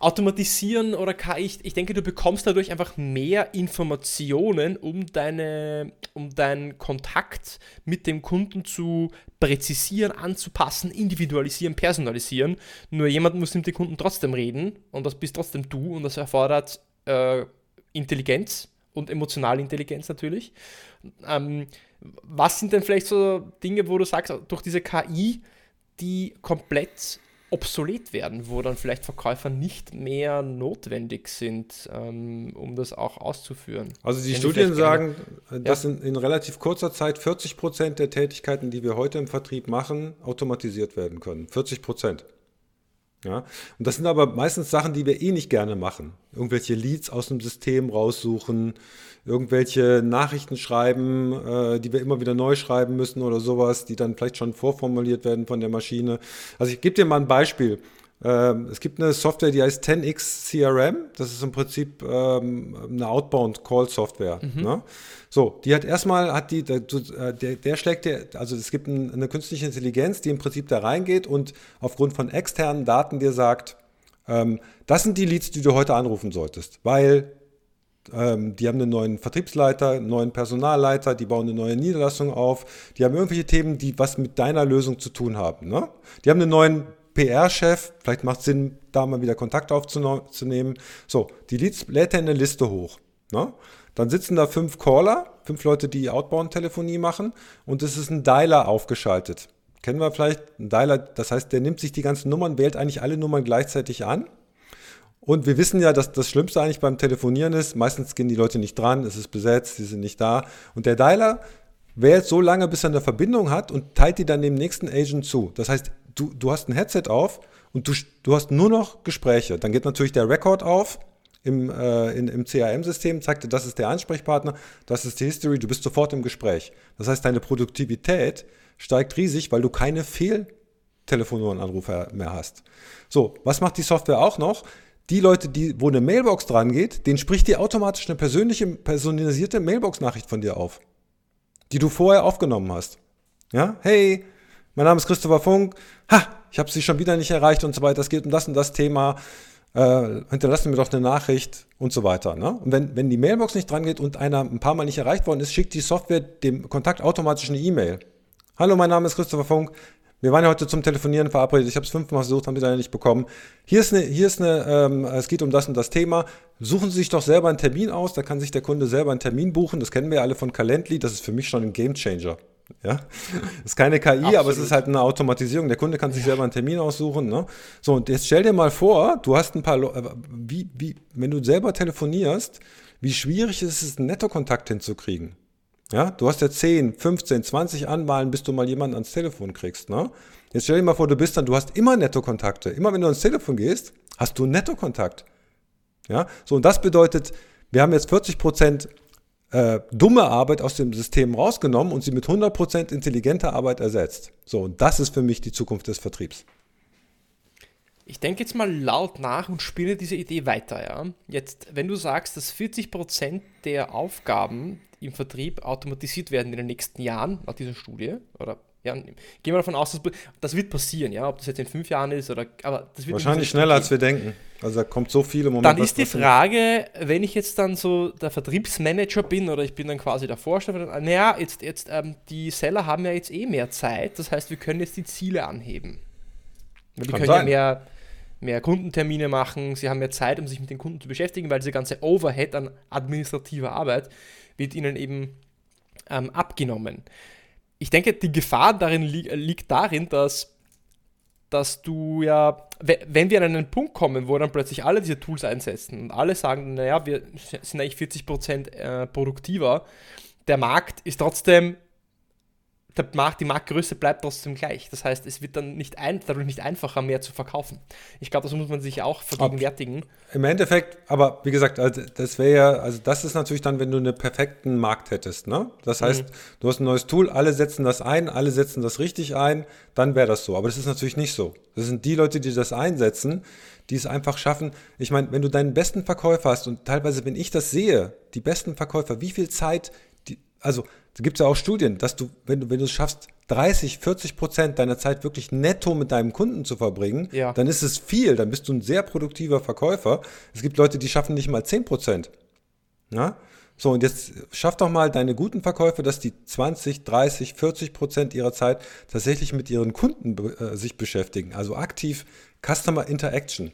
automatisieren oder KI, ich, ich denke, du bekommst dadurch einfach mehr Informationen, um, deine, um deinen Kontakt mit dem Kunden zu präzisieren, anzupassen, individualisieren, personalisieren. Nur jemand muss mit dem Kunden trotzdem reden und das bist trotzdem du und das erfordert äh, Intelligenz und emotionale Intelligenz natürlich. Ähm, was sind denn vielleicht so Dinge, wo du sagst, durch diese KI, die komplett obsolet werden, wo dann vielleicht Verkäufer nicht mehr notwendig sind, ähm, um das auch auszuführen. Also die Studien sagen, dass ja. in, in, relativ kurzer Zeit 40 Prozent der Tätigkeiten, die wir heute im Vertrieb machen, automatisiert werden können. 40 Prozent. Ja, und das sind aber meistens Sachen, die wir eh nicht gerne machen. Irgendwelche Leads aus dem System raussuchen, irgendwelche Nachrichten schreiben, äh, die wir immer wieder neu schreiben müssen oder sowas, die dann vielleicht schon vorformuliert werden von der Maschine. Also ich gebe dir mal ein Beispiel. Ähm, es gibt eine Software, die heißt 10x CRM. Das ist im Prinzip ähm, eine Outbound Call Software. Mhm. Ne? So, die hat erstmal, hat die, der, der, der schlägt dir, also es gibt eine künstliche Intelligenz, die im Prinzip da reingeht und aufgrund von externen Daten dir sagt, ähm, das sind die Leads, die du heute anrufen solltest, weil ähm, die haben einen neuen Vertriebsleiter, einen neuen Personalleiter, die bauen eine neue Niederlassung auf, die haben irgendwelche Themen, die was mit deiner Lösung zu tun haben. Ne? Die haben einen neuen PR-Chef, vielleicht macht es Sinn, da mal wieder Kontakt aufzunehmen. So, die Leads lädt er in eine Liste hoch. Ne? Dann sitzen da fünf Caller, fünf Leute, die Outbound-Telefonie machen und es ist ein Dialer aufgeschaltet. Kennen wir vielleicht einen Dialer, das heißt, der nimmt sich die ganzen Nummern, wählt eigentlich alle Nummern gleichzeitig an. Und wir wissen ja, dass das Schlimmste eigentlich beim Telefonieren ist, meistens gehen die Leute nicht dran, es ist besetzt, sie sind nicht da. Und der Dialer wählt so lange, bis er eine Verbindung hat und teilt die dann dem nächsten Agent zu. Das heißt, du, du hast ein Headset auf und du, du hast nur noch Gespräche. Dann geht natürlich der Rekord auf im, äh, in, im CRM-System, zeigt dir, das ist der Ansprechpartner, das ist die History, du bist sofort im Gespräch. Das heißt, deine Produktivität steigt riesig, weil du keine Fehltelefonanrufe mehr hast. So, was macht die Software auch noch? Die Leute, die, wo eine Mailbox dran geht, denen spricht dir automatisch eine persönliche, personalisierte Mailbox-Nachricht von dir auf, die du vorher aufgenommen hast. Ja, hey, mein Name ist Christopher Funk. Ha, ich habe Sie schon wieder nicht erreicht und so weiter. Es geht um das und das Thema. Äh, hinterlassen mir doch eine Nachricht und so weiter. Ne? Und wenn, wenn die Mailbox nicht dran geht und einer ein paar Mal nicht erreicht worden ist, schickt die Software dem Kontakt automatisch eine E-Mail. Hallo, mein Name ist Christopher Funk. Wir waren ja heute zum Telefonieren verabredet. Ich habe es fünfmal versucht, haben Sie leider nicht bekommen. Hier ist eine, hier ist eine ähm, es geht um das und das Thema. Suchen Sie sich doch selber einen Termin aus. Da kann sich der Kunde selber einen Termin buchen. Das kennen wir ja alle von Calendly. Das ist für mich schon ein Gamechanger. Ja, ist keine KI, Absolut. aber es ist halt eine Automatisierung. Der Kunde kann sich selber einen Termin aussuchen. Ne? So, und jetzt stell dir mal vor, du hast ein paar, Le wie, wie, wenn du selber telefonierst, wie schwierig ist es, einen Nettokontakt hinzukriegen. Ja, du hast ja 10, 15, 20 Anwahlen, bis du mal jemanden ans Telefon kriegst. Ne? Jetzt stell dir mal vor, du bist dann, du hast immer Nettokontakte. Immer wenn du ans Telefon gehst, hast du einen Nettokontakt. Ja, so und das bedeutet, wir haben jetzt 40 Prozent äh, dumme Arbeit aus dem System rausgenommen und sie mit 100% intelligenter Arbeit ersetzt. So, und das ist für mich die Zukunft des Vertriebs. Ich denke jetzt mal laut nach und spinne diese Idee weiter. Ja? Jetzt, wenn du sagst, dass 40% der Aufgaben im Vertrieb automatisiert werden in den nächsten Jahren, nach dieser Studie, oder ja, gehen wir davon aus, dass das wird passieren, ja, ob das jetzt in fünf Jahren ist oder aber das wird wahrscheinlich schneller als wir denken. Also da kommt so viel im Moment. Dann ist die Frage, wenn ich jetzt dann so der Vertriebsmanager bin oder ich bin dann quasi der Vorstand, naja, jetzt, jetzt ähm, die Seller haben ja jetzt eh mehr Zeit, das heißt, wir können jetzt die Ziele anheben. Weil die Kann können sein. ja mehr, mehr Kundentermine machen, sie haben mehr Zeit, um sich mit den Kunden zu beschäftigen, weil diese ganze Overhead an administrativer Arbeit wird ihnen eben ähm, abgenommen ich denke, die Gefahr darin li liegt darin, dass, dass du ja, wenn wir an einen Punkt kommen, wo dann plötzlich alle diese Tools einsetzen und alle sagen, naja, wir sind eigentlich 40% äh, produktiver, der Markt ist trotzdem der Markt, die Marktgröße bleibt trotzdem gleich. Das heißt, es wird dann nicht ein, dadurch nicht einfacher, mehr zu verkaufen. Ich glaube, das muss man sich auch vergegenwärtigen. Im Endeffekt, aber wie gesagt, also das wäre ja, also das ist natürlich dann, wenn du einen perfekten Markt hättest. Ne? Das mhm. heißt, mhm. du hast ein neues Tool, alle setzen das ein, alle setzen das richtig ein, dann wäre das so. Aber das ist natürlich nicht so. Das sind die Leute, die das einsetzen, die es einfach schaffen. Ich meine, wenn du deinen besten Verkäufer hast und teilweise, wenn ich das sehe, die besten Verkäufer, wie viel Zeit, die, also da gibt es ja auch Studien, dass du, wenn du, wenn du es schaffst, 30, 40 Prozent deiner Zeit wirklich netto mit deinem Kunden zu verbringen, ja. dann ist es viel, dann bist du ein sehr produktiver Verkäufer. Es gibt Leute, die schaffen nicht mal 10 Prozent. Ja? So, und jetzt schaff doch mal deine guten Verkäufer, dass die 20, 30, 40 Prozent ihrer Zeit tatsächlich mit ihren Kunden äh, sich beschäftigen. Also aktiv Customer Interaction.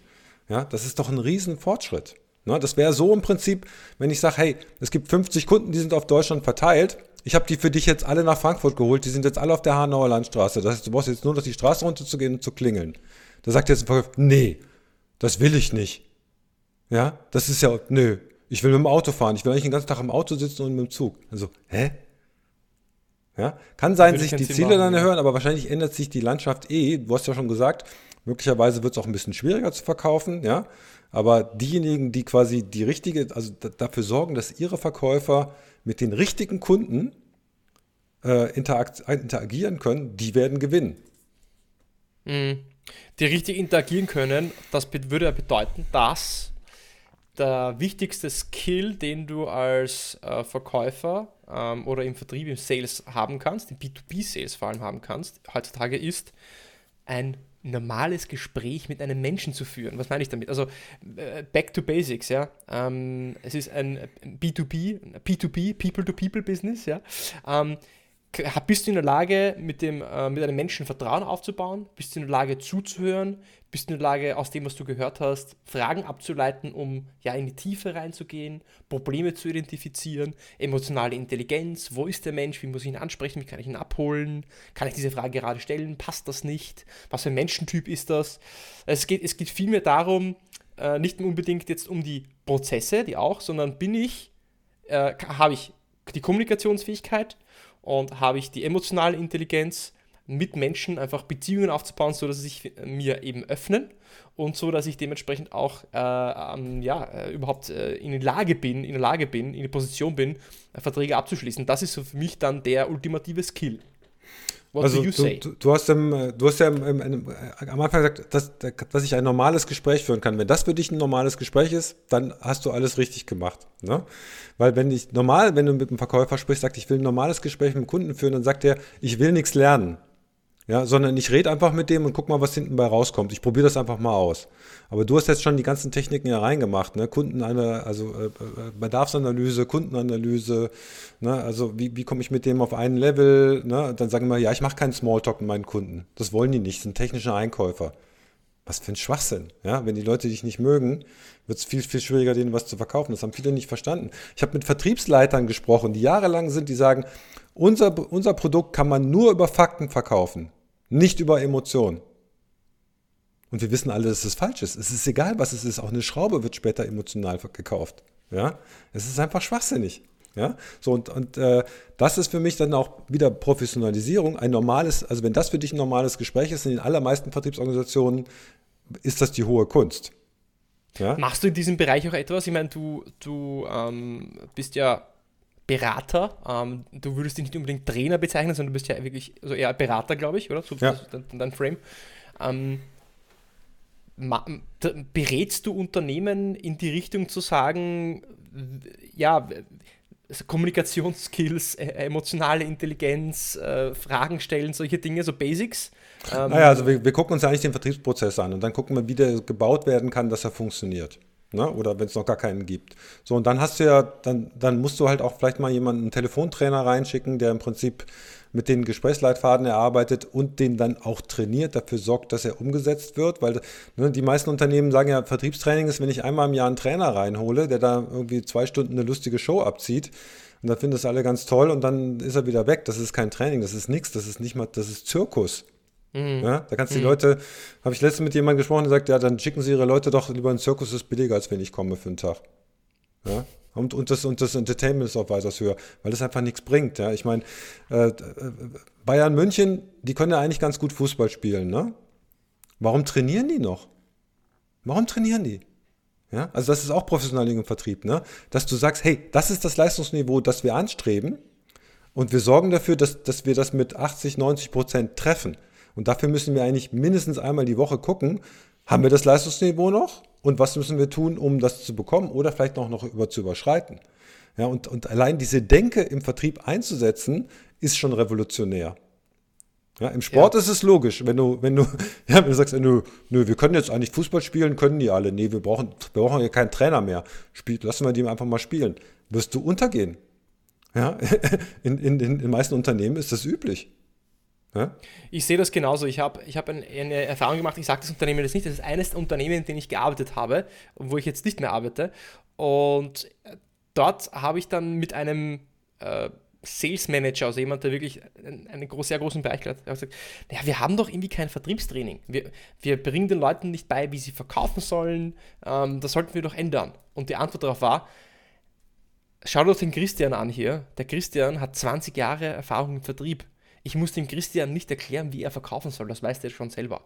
Ja, das ist doch ein riesen Fortschritt. Ne? Das wäre so im Prinzip, wenn ich sage, hey, es gibt 50 Kunden, die sind auf Deutschland verteilt. Ich habe die für dich jetzt alle nach Frankfurt geholt. Die sind jetzt alle auf der Hanauer Landstraße. Das heißt, du brauchst jetzt nur noch die Straße runterzugehen und zu klingeln. Da sagt jetzt ein Verkäufer, nee, das will ich nicht. Ja, das ist ja, nö, ich will mit dem Auto fahren. Ich will eigentlich den ganzen Tag im Auto sitzen und mit dem Zug. Also, hä? Ja, kann sein, sich die Ziele machen, dann erhöhen, aber wahrscheinlich ändert sich die Landschaft eh. Du hast ja schon gesagt, möglicherweise wird es auch ein bisschen schwieriger zu verkaufen, ja. Aber diejenigen, die quasi die richtige, also dafür sorgen, dass ihre Verkäufer mit den richtigen Kunden äh, interagieren können, die werden gewinnen. Mhm. Die richtig interagieren können, das würde ja bedeuten, dass der wichtigste Skill, den du als äh, Verkäufer ähm, oder im Vertrieb, im Sales haben kannst, im B2B-Sales vor allem haben kannst, heutzutage ist, ein normales Gespräch mit einem Menschen zu führen. Was meine ich damit? Also äh, back to basics, ja. Ähm, es ist ein B2B, P2P, People-to-People-Business, ja. Ähm, bist du in der Lage, mit, dem, äh, mit einem Menschen Vertrauen aufzubauen? Bist du in der Lage zuzuhören? Bist du in der Lage, aus dem, was du gehört hast, Fragen abzuleiten, um ja in die Tiefe reinzugehen, Probleme zu identifizieren, emotionale Intelligenz, wo ist der Mensch, wie muss ich ihn ansprechen, wie kann ich ihn abholen, kann ich diese Frage gerade stellen, passt das nicht, was für ein Menschentyp ist das? Es geht, es geht vielmehr darum, äh, nicht unbedingt jetzt um die Prozesse, die auch, sondern bin ich, äh, habe ich die Kommunikationsfähigkeit, und habe ich die emotionale Intelligenz, mit Menschen einfach Beziehungen aufzubauen, so dass sie sich mir eben öffnen und so, dass ich dementsprechend auch äh, ähm, ja, äh, überhaupt äh, in der Lage bin, in der Lage bin, in der Position bin, Verträge abzuschließen. Das ist so für mich dann der ultimative Skill. What also du, du, du, hast, im, du hast ja im, im, im, am Anfang gesagt, dass, dass ich ein normales Gespräch führen kann. Wenn das für dich ein normales Gespräch ist, dann hast du alles richtig gemacht. Ne? Weil wenn ich normal, wenn du mit einem Verkäufer sprichst, sagt, ich will ein normales Gespräch mit dem Kunden führen, dann sagt er, ich will nichts lernen. Ja, sondern ich rede einfach mit dem und guck mal, was hinten bei rauskommt. Ich probiere das einfach mal aus. Aber du hast jetzt schon die ganzen Techniken ja reingemacht, ne? Kunden also äh, äh, Bedarfsanalyse, Kundenanalyse, ne? Also wie, wie komme ich mit dem auf einen Level? Ne? Dann sagen wir, ja, ich mache keinen Smalltalk mit meinen Kunden. Das wollen die nicht, sind technische Einkäufer. Was für ein Schwachsinn. Ja? Wenn die Leute dich nicht mögen, wird es viel, viel schwieriger, denen was zu verkaufen. Das haben viele nicht verstanden. Ich habe mit Vertriebsleitern gesprochen, die jahrelang sind, die sagen, unser, unser Produkt kann man nur über Fakten verkaufen nicht über Emotionen. Und wir wissen alle, dass es falsch ist. Es ist egal, was es ist. Auch eine Schraube wird später emotional gekauft. Ja, es ist einfach schwachsinnig. Ja, so und, und äh, das ist für mich dann auch wieder Professionalisierung. Ein normales, also wenn das für dich ein normales Gespräch ist, in den allermeisten Vertriebsorganisationen ist das die hohe Kunst. Ja? Machst du in diesem Bereich auch etwas? Ich meine, du, du ähm, bist ja Berater. Ähm, du würdest dich nicht unbedingt Trainer bezeichnen, sondern du bist ja wirklich, also eher Berater, glaube ich, oder? So, ja. dein, dein Frame. Ähm, berätst du Unternehmen in die Richtung zu sagen, ja, Kommunikationsskills, e, emotionale Intelligenz, äh, Fragen stellen, solche Dinge, so Basics? Ähm, naja, also wir, wir gucken uns eigentlich den Vertriebsprozess an und dann gucken wir, wie der gebaut werden kann, dass er funktioniert. Ne? Oder wenn es noch gar keinen gibt. So, und dann hast du ja, dann, dann musst du halt auch vielleicht mal jemanden, einen Telefontrainer reinschicken, der im Prinzip mit den Gesprächsleitfaden erarbeitet und den dann auch trainiert, dafür sorgt, dass er umgesetzt wird. Weil ne, die meisten Unternehmen sagen ja, Vertriebstraining ist, wenn ich einmal im Jahr einen Trainer reinhole, der da irgendwie zwei Stunden eine lustige Show abzieht. Und dann finden das alle ganz toll und dann ist er wieder weg. Das ist kein Training, das ist nichts, das ist nicht mal, das ist Zirkus. Mhm. Ja, da kannst du die mhm. Leute, habe ich letztens mit jemandem gesprochen, der sagt, ja, dann schicken sie ihre Leute doch lieber in den Zirkus, ist billiger, als wenn ich komme für einen Tag. Ja? Und, und, das, und das Entertainment ist auch weitaus höher, weil das einfach nichts bringt. Ja? Ich meine, äh, Bayern München, die können ja eigentlich ganz gut Fußball spielen. Ne? Warum trainieren die noch? Warum trainieren die? Ja? Also das ist auch professionell im Vertrieb, ne? dass du sagst, hey, das ist das Leistungsniveau, das wir anstreben und wir sorgen dafür, dass, dass wir das mit 80, 90 Prozent treffen. Und dafür müssen wir eigentlich mindestens einmal die Woche gucken, haben wir das Leistungsniveau noch und was müssen wir tun, um das zu bekommen oder vielleicht noch, noch über zu überschreiten. Ja, und, und allein diese Denke im Vertrieb einzusetzen, ist schon revolutionär. Ja, Im Sport ja. ist es logisch, wenn du, wenn du, ja, wenn du sagst, nö, nö, wir können jetzt eigentlich Fußball spielen, können die alle. Nee, wir brauchen, wir brauchen ja keinen Trainer mehr. Spiel, lassen wir die einfach mal spielen. Wirst du untergehen. Ja, in, in, in den meisten Unternehmen ist das üblich. Ja? Ich sehe das genauso. Ich habe ich hab eine Erfahrung gemacht, ich sage das Unternehmen jetzt nicht, das ist eines der Unternehmen, in denen ich gearbeitet habe, wo ich jetzt nicht mehr arbeite. Und dort habe ich dann mit einem äh, Sales Manager, also jemand, der wirklich einen, einen sehr großen Bereich hat, gesagt, naja, wir haben doch irgendwie kein Vertriebstraining. Wir, wir bringen den Leuten nicht bei, wie sie verkaufen sollen. Ähm, das sollten wir doch ändern. Und die Antwort darauf war, schau doch den Christian an hier. Der Christian hat 20 Jahre Erfahrung im Vertrieb ich muss dem Christian nicht erklären, wie er verkaufen soll, das weiß der schon selber.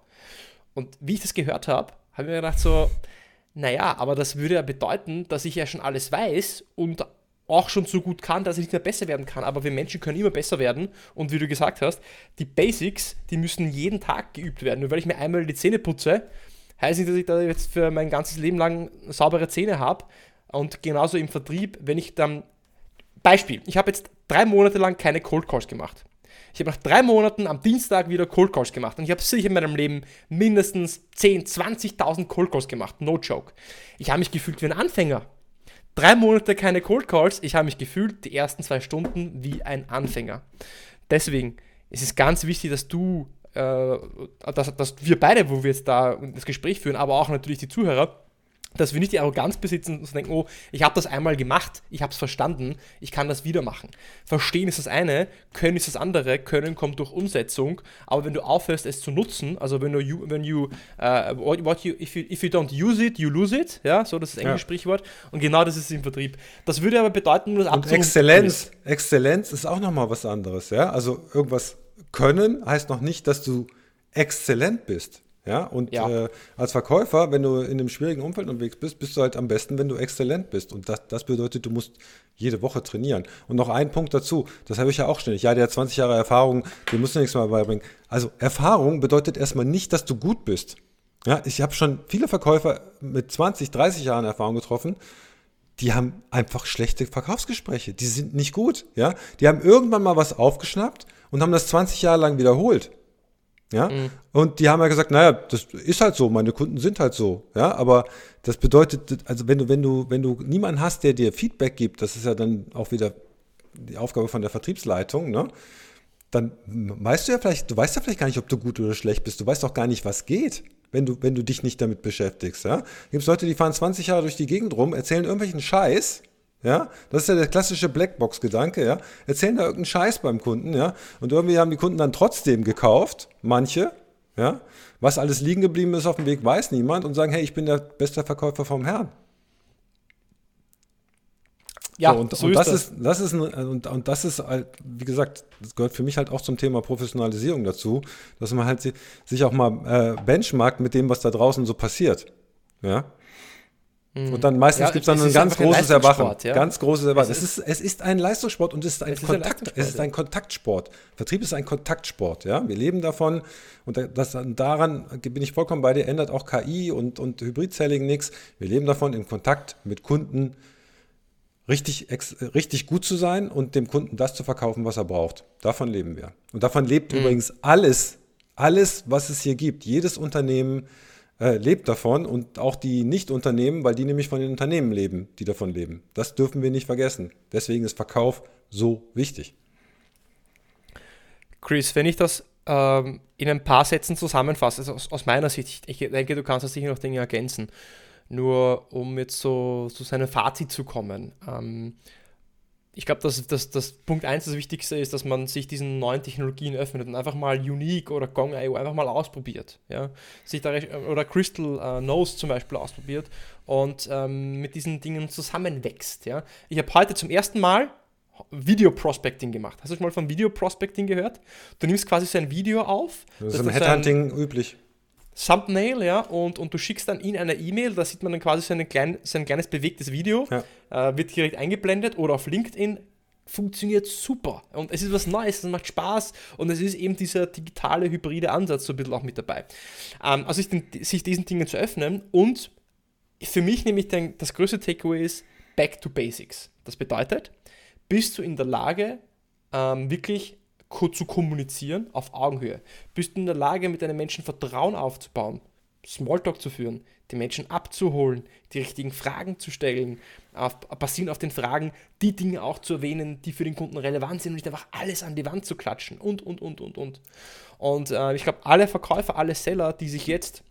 Und wie ich das gehört habe, habe ich mir gedacht so, naja, aber das würde ja bedeuten, dass ich ja schon alles weiß und auch schon so gut kann, dass ich nicht mehr besser werden kann. Aber wir Menschen können immer besser werden. Und wie du gesagt hast, die Basics, die müssen jeden Tag geübt werden. Nur weil ich mir einmal die Zähne putze, heißt nicht, dass ich da jetzt für mein ganzes Leben lang saubere Zähne habe. Und genauso im Vertrieb, wenn ich dann. Beispiel, ich habe jetzt drei Monate lang keine Cold Calls gemacht. Ich habe nach drei Monaten am Dienstag wieder Cold Calls gemacht und ich habe sicher in meinem Leben mindestens 10, 20.000 Cold Calls gemacht. No joke. Ich habe mich gefühlt wie ein Anfänger. Drei Monate keine Cold Calls. Ich habe mich gefühlt die ersten zwei Stunden wie ein Anfänger. Deswegen, es ist ganz wichtig, dass du, äh, dass, dass wir beide, wo wir jetzt da das Gespräch führen, aber auch natürlich die Zuhörer, dass wir nicht die Arroganz besitzen und denken, oh, ich habe das einmal gemacht, ich habe es verstanden, ich kann das wieder machen. Verstehen ist das eine, können ist das andere, können kommt durch Umsetzung, aber wenn du aufhörst, es zu nutzen, also wenn du, wenn you, uh, what you, if you, if you don't use it, you lose it, ja, so das ist das englische ja. Sprichwort und genau das ist im Vertrieb. Das würde aber bedeuten, nur das und Exzellenz, Exzellenz ist auch nochmal was anderes, ja, also irgendwas können heißt noch nicht, dass du exzellent bist. Ja, und ja. Äh, als Verkäufer, wenn du in einem schwierigen Umfeld unterwegs bist, bist du halt am besten, wenn du exzellent bist. Und das, das bedeutet, du musst jede Woche trainieren. Und noch ein Punkt dazu, das habe ich ja auch ständig. Ja, der hat 20 Jahre Erfahrung, den musst du nichts mehr beibringen. Also Erfahrung bedeutet erstmal nicht, dass du gut bist. Ja, ich habe schon viele Verkäufer mit 20, 30 Jahren Erfahrung getroffen, die haben einfach schlechte Verkaufsgespräche. Die sind nicht gut. Ja, die haben irgendwann mal was aufgeschnappt und haben das 20 Jahre lang wiederholt. Ja? Mhm. Und die haben ja gesagt, naja, das ist halt so, meine Kunden sind halt so. Ja, aber das bedeutet, also wenn du, wenn du, wenn du niemanden hast, der dir Feedback gibt, das ist ja dann auch wieder die Aufgabe von der Vertriebsleitung, ne? Dann weißt du ja vielleicht, du weißt ja vielleicht gar nicht, ob du gut oder schlecht bist. Du weißt doch gar nicht, was geht, wenn du, wenn du dich nicht damit beschäftigst. Ja? Gibt es Leute, die fahren 20 Jahre durch die Gegend rum, erzählen irgendwelchen Scheiß, ja, das ist ja der klassische Blackbox-Gedanke, ja. Erzählen da irgendeinen Scheiß beim Kunden, ja. Und irgendwie haben die Kunden dann trotzdem gekauft, manche, ja. Was alles liegen geblieben ist auf dem Weg, weiß niemand und sagen, hey, ich bin der beste Verkäufer vom Herrn. Ja, so, und, so und das, ist, das ist und, und das ist halt, wie gesagt, das gehört für mich halt auch zum Thema Professionalisierung dazu, dass man halt sich auch mal äh, benchmarkt mit dem, was da draußen so passiert. Ja. Und dann meistens ja, gibt es dann ein ganz großes ein Erwachen. Ja? Ganz großes Erwachen. Es ist, es ist ein Leistungssport und es ist ein, es Kontakt, ist ein es ist ein Kontaktsport. Vertrieb ist ein Kontaktsport. Ja? Wir leben davon und das, daran bin ich vollkommen bei dir, ändert auch KI und, und Hybrid-Selling nichts. Wir leben davon, im Kontakt mit Kunden richtig, richtig gut zu sein und dem Kunden das zu verkaufen, was er braucht. Davon leben wir. Und davon lebt mhm. übrigens alles, alles, was es hier gibt. Jedes Unternehmen, äh, lebt davon und auch die Nicht-Unternehmen, weil die nämlich von den Unternehmen leben, die davon leben. Das dürfen wir nicht vergessen. Deswegen ist Verkauf so wichtig. Chris, wenn ich das ähm, in ein paar Sätzen zusammenfasse, also aus, aus, meiner Sicht, ich denke, du kannst das sicher noch Dinge ergänzen, nur um jetzt so zu so seinem Fazit zu kommen. Ähm, ich glaube, dass, dass, dass Punkt 1 das Wichtigste ist, dass man sich diesen neuen Technologien öffnet und einfach mal Unique oder Gong.io einfach mal ausprobiert. Ja? Sich da, oder Crystal uh, Nose zum Beispiel ausprobiert und ähm, mit diesen Dingen zusammenwächst. Ja? Ich habe heute zum ersten Mal Video Prospecting gemacht. Hast du schon mal von Video Prospecting gehört? Du nimmst quasi so ein Video auf. Das ist im Headhunting üblich. Thumbnail, ja, und, und du schickst dann in eine E-Mail, da sieht man dann quasi so, klein, so ein kleines bewegtes Video, ja. äh, wird direkt eingeblendet oder auf LinkedIn funktioniert super und es ist was Neues, es macht Spaß und es ist eben dieser digitale, hybride Ansatz so ein bisschen auch mit dabei. Ähm, also sich, sich diesen Dingen zu öffnen und für mich nämlich den, das größte Takeaway ist Back to Basics. Das bedeutet, bist du in der Lage, ähm, wirklich zu kommunizieren auf Augenhöhe? Bist du in der Lage, mit deinen Menschen Vertrauen aufzubauen, Smalltalk zu führen, die Menschen abzuholen, die richtigen Fragen zu stellen, auf, basierend auf den Fragen die Dinge auch zu erwähnen, die für den Kunden relevant sind und nicht einfach alles an die Wand zu klatschen und, und, und, und, und. Und äh, ich glaube, alle Verkäufer, alle Seller, die sich jetzt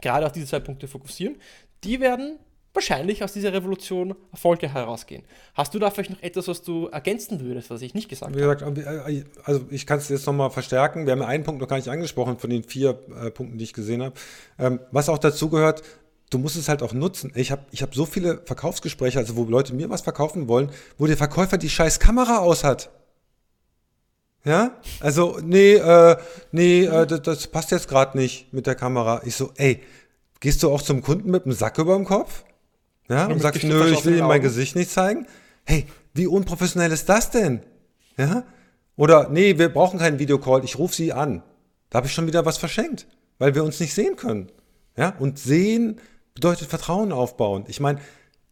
gerade auf diese zwei Punkte fokussieren, die werden wahrscheinlich aus dieser Revolution Erfolge herausgehen. Hast du da vielleicht noch etwas, was du ergänzen würdest, was ich nicht gesagt habe? Wie gesagt, äh, also ich kann es jetzt nochmal verstärken. Wir haben einen Punkt noch gar nicht angesprochen von den vier äh, Punkten, die ich gesehen habe. Ähm, was auch dazu gehört, du musst es halt auch nutzen. Ich habe ich hab so viele Verkaufsgespräche, also wo Leute mir was verkaufen wollen, wo der Verkäufer die scheiß Kamera aus hat. Ja? Also, nee, äh, nee, äh, das, das passt jetzt gerade nicht mit der Kamera. Ich so, ey, gehst du auch zum Kunden mit einem Sack über dem Kopf? Ja, und, sagst, nö, ich will ihm mein Gesicht nicht zeigen. Hey, wie unprofessionell ist das denn? Ja? Oder, nee, wir brauchen keinen Videocall, ich rufe sie an. Da habe ich schon wieder was verschenkt, weil wir uns nicht sehen können. Ja? Und sehen bedeutet Vertrauen aufbauen. Ich meine,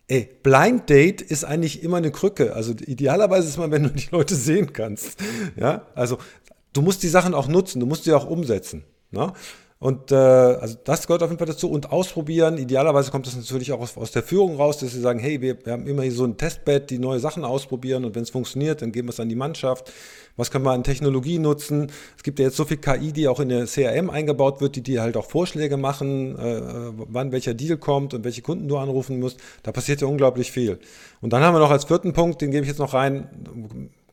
ey, Blind Date ist eigentlich immer eine Krücke. Also idealerweise ist man, wenn du die Leute sehen kannst. Ja, also du musst die Sachen auch nutzen, du musst sie auch umsetzen. Ne? Und äh, also das gehört auf jeden Fall dazu. Und ausprobieren. Idealerweise kommt das natürlich auch aus, aus der Führung raus, dass sie sagen, hey, wir, wir, haben immer hier so ein Testbed, die neue Sachen ausprobieren und wenn es funktioniert, dann geben wir es an die Mannschaft. Was können wir an Technologie nutzen? Es gibt ja jetzt so viel KI, die auch in der CRM eingebaut wird, die dir halt auch Vorschläge machen, äh, wann welcher Deal kommt und welche Kunden du anrufen musst. Da passiert ja unglaublich viel. Und dann haben wir noch als vierten Punkt, den gebe ich jetzt noch rein,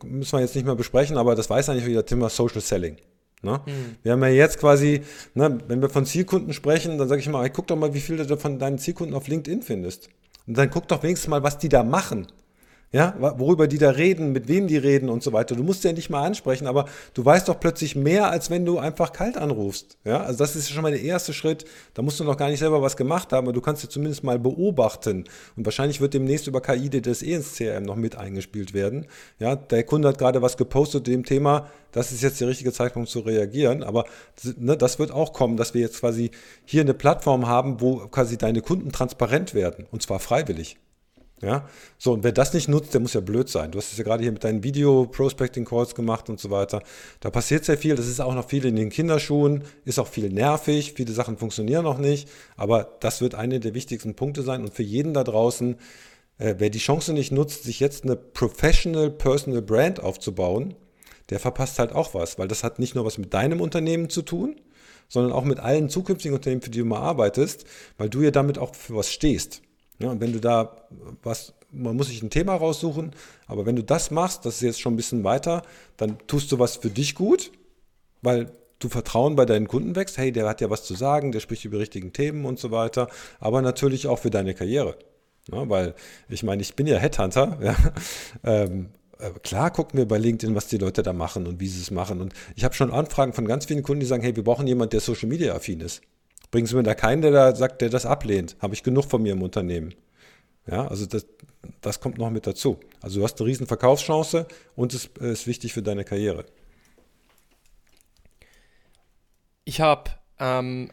müssen wir jetzt nicht mehr besprechen, aber das weiß eigentlich wieder Thema Social Selling. Ne? Mhm. Wir haben ja jetzt quasi, ne, wenn wir von Zielkunden sprechen, dann sage ich immer, hey, guck doch mal, wie viele du von deinen Zielkunden auf LinkedIn findest. Und dann guck doch wenigstens mal, was die da machen ja, worüber die da reden, mit wem die reden und so weiter. Du musst ja nicht mal ansprechen, aber du weißt doch plötzlich mehr, als wenn du einfach kalt anrufst. Ja, also das ist schon mal der erste Schritt. Da musst du noch gar nicht selber was gemacht haben, aber du kannst ja zumindest mal beobachten. Und wahrscheinlich wird demnächst über KI das eh ins CRM noch mit eingespielt werden. Ja, der Kunde hat gerade was gepostet zu dem Thema. Das ist jetzt der richtige Zeitpunkt zu reagieren. Aber ne, das wird auch kommen, dass wir jetzt quasi hier eine Plattform haben, wo quasi deine Kunden transparent werden. Und zwar freiwillig. Ja, so, und wer das nicht nutzt, der muss ja blöd sein. Du hast es ja gerade hier mit deinen Video-Prospecting-Calls gemacht und so weiter. Da passiert sehr viel. Das ist auch noch viel in den Kinderschuhen, ist auch viel nervig. Viele Sachen funktionieren noch nicht. Aber das wird einer der wichtigsten Punkte sein. Und für jeden da draußen, äh, wer die Chance nicht nutzt, sich jetzt eine Professional Personal Brand aufzubauen, der verpasst halt auch was. Weil das hat nicht nur was mit deinem Unternehmen zu tun, sondern auch mit allen zukünftigen Unternehmen, für die du mal arbeitest, weil du ja damit auch für was stehst. Ja, und wenn du da was, man muss sich ein Thema raussuchen, aber wenn du das machst, das ist jetzt schon ein bisschen weiter, dann tust du was für dich gut, weil du Vertrauen bei deinen Kunden wächst. Hey, der hat ja was zu sagen, der spricht über richtigen Themen und so weiter, aber natürlich auch für deine Karriere. Ja, weil ich meine, ich bin ja Headhunter. Ja, ähm, äh, klar gucken wir bei LinkedIn, was die Leute da machen und wie sie es machen. Und ich habe schon Anfragen von ganz vielen Kunden, die sagen, hey, wir brauchen jemanden, der Social Media affin ist. Bringen Sie mir da keinen, der da sagt, der das ablehnt. Habe ich genug von mir im Unternehmen. Ja, also das, das kommt noch mit dazu. Also du hast eine riesen Verkaufschance und es ist wichtig für deine Karriere. Ich habe ähm,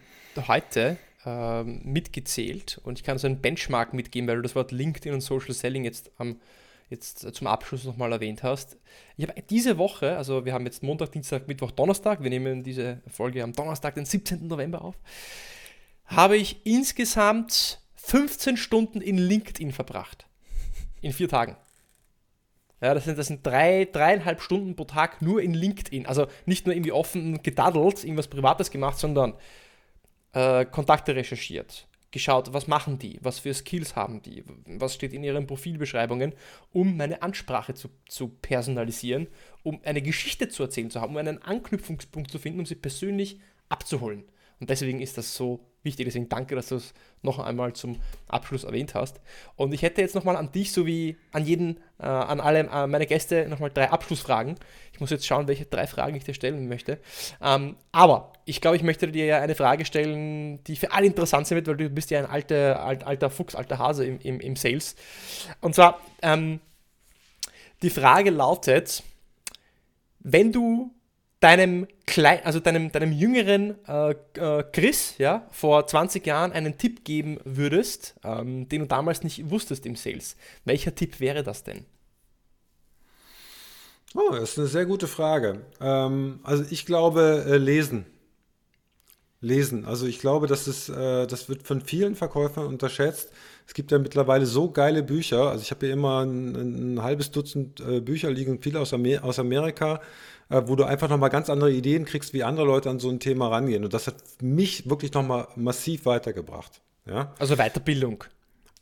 heute ähm, mitgezählt und ich kann so einen Benchmark mitgeben, weil du das Wort LinkedIn und Social Selling jetzt am jetzt zum Abschluss nochmal erwähnt hast. Ich habe diese Woche, also wir haben jetzt Montag, Dienstag, Mittwoch, Donnerstag, wir nehmen diese Folge am Donnerstag, den 17. November auf, habe ich insgesamt 15 Stunden in LinkedIn verbracht. In vier Tagen. Ja, das sind, das sind drei, dreieinhalb Stunden pro Tag nur in LinkedIn. Also nicht nur irgendwie offen gedaddelt, irgendwas Privates gemacht, sondern äh, Kontakte recherchiert, geschaut, was machen die, was für Skills haben die, was steht in ihren Profilbeschreibungen, um meine Ansprache zu, zu personalisieren, um eine Geschichte zu erzählen zu haben, um einen Anknüpfungspunkt zu finden, um sie persönlich abzuholen. Und deswegen ist das so wichtig. Deswegen danke, dass du es noch einmal zum Abschluss erwähnt hast. Und ich hätte jetzt nochmal an dich sowie an jeden, äh, an alle äh, meine Gäste nochmal drei Abschlussfragen. Ich muss jetzt schauen, welche drei Fragen ich dir stellen möchte. Ähm, aber ich glaube, ich möchte dir ja eine Frage stellen, die für alle interessant sein wird, weil du bist ja ein alter, alt, alter Fuchs, alter Hase im, im, im Sales. Und zwar, ähm, die Frage lautet, wenn du deinem klein, also deinem, deinem jüngeren äh, äh, Chris, ja, vor 20 Jahren einen Tipp geben würdest, ähm, den du damals nicht wusstest im Sales, welcher Tipp wäre das denn? Oh, das ist eine sehr gute Frage. Ähm, also ich glaube, äh, lesen. Lesen. Also ich glaube, das ist, äh, das wird von vielen Verkäufern unterschätzt. Es gibt ja mittlerweile so geile Bücher. Also ich habe hier immer ein, ein halbes Dutzend äh, Bücher liegen, viele aus, Amer aus Amerika äh, wo du einfach nochmal ganz andere Ideen kriegst, wie andere Leute an so ein Thema rangehen. Und das hat mich wirklich nochmal massiv weitergebracht. Ja? Also Weiterbildung.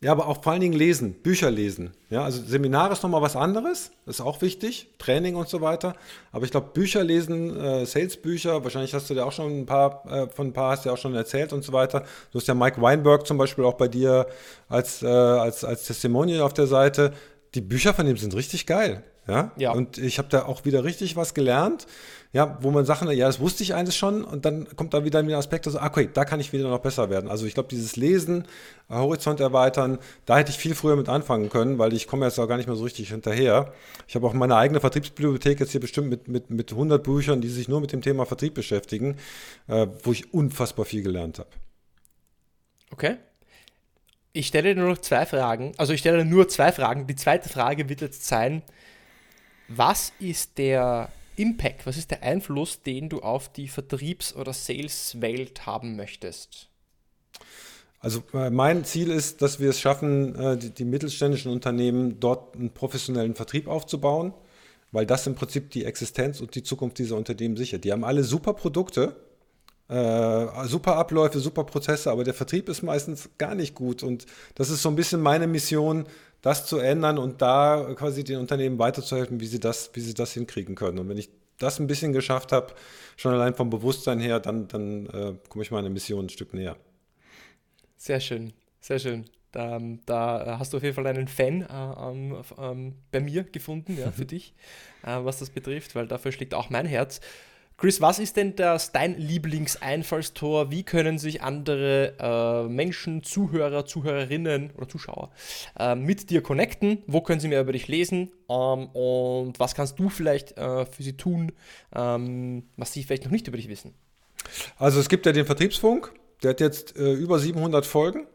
Ja, aber auch vor allen Dingen lesen, Bücher lesen. Ja, also Seminar ist nochmal was anderes, ist auch wichtig, Training und so weiter. Aber ich glaube, Bücher lesen, äh, Sales-Bücher, wahrscheinlich hast du dir auch schon ein paar, äh, von ein paar hast du ja auch schon erzählt und so weiter. Du hast ja Mike Weinberg zum Beispiel auch bei dir als, äh, als, als Testimonial auf der Seite. Die Bücher von ihm sind richtig geil. Ja? ja. Und ich habe da auch wieder richtig was gelernt, ja, wo man Sachen, ja, das wusste ich eigentlich schon und dann kommt da wieder ein Aspekt, also, okay, da kann ich wieder noch besser werden. Also ich glaube, dieses Lesen, äh, Horizont erweitern, da hätte ich viel früher mit anfangen können, weil ich komme jetzt auch gar nicht mehr so richtig hinterher. Ich habe auch meine eigene Vertriebsbibliothek jetzt hier bestimmt mit, mit, mit 100 Büchern, die sich nur mit dem Thema Vertrieb beschäftigen, äh, wo ich unfassbar viel gelernt habe. Okay. Ich stelle dir nur noch zwei Fragen. Also ich stelle nur zwei Fragen. Die zweite Frage wird jetzt sein, was ist der Impact? Was ist der Einfluss, den du auf die Vertriebs- oder Sales-Welt haben möchtest? Also äh, mein Ziel ist, dass wir es schaffen, äh, die, die, mittelständischen Unternehmen dort einen professionellen Vertrieb aufzubauen, weil das im Prinzip die Existenz und die Zukunft dieser Unternehmen sichert. Die haben alle super Produkte, äh, super Abläufe, super Prozesse, aber der Vertrieb ist meistens gar nicht gut. Und das ist so ein bisschen meine Mission, das zu ändern und da quasi den Unternehmen weiterzuhelfen, wie sie das, wie sie das hinkriegen können. Und wenn ich das ein bisschen geschafft habe, schon allein vom Bewusstsein her, dann, dann äh, komme ich meiner Mission ein Stück näher. Sehr schön, sehr schön. Da, da hast du auf jeden Fall einen Fan äh, ähm, bei mir gefunden, ja, für dich, äh, was das betrifft, weil dafür schlägt auch mein Herz. Chris, was ist denn das, dein Lieblingseinfallstor? Wie können sich andere äh, Menschen, Zuhörer, Zuhörerinnen oder Zuschauer äh, mit dir connecten? Wo können sie mehr über dich lesen? Ähm, und was kannst du vielleicht äh, für sie tun, ähm, was sie vielleicht noch nicht über dich wissen? Also es gibt ja den Vertriebsfunk, der hat jetzt äh, über 700 Folgen.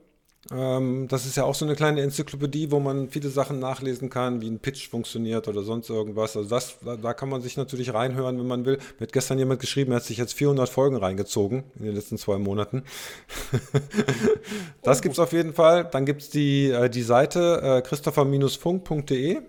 Ähm, das ist ja auch so eine kleine Enzyklopädie, wo man viele Sachen nachlesen kann, wie ein Pitch funktioniert oder sonst irgendwas. Also das, da, da kann man sich natürlich reinhören, wenn man will. Mir hat gestern jemand geschrieben, er hat sich jetzt 400 Folgen reingezogen in den letzten zwei Monaten. das gibt es auf jeden Fall. Dann gibt es die, äh, die Seite äh, christopher-funk.de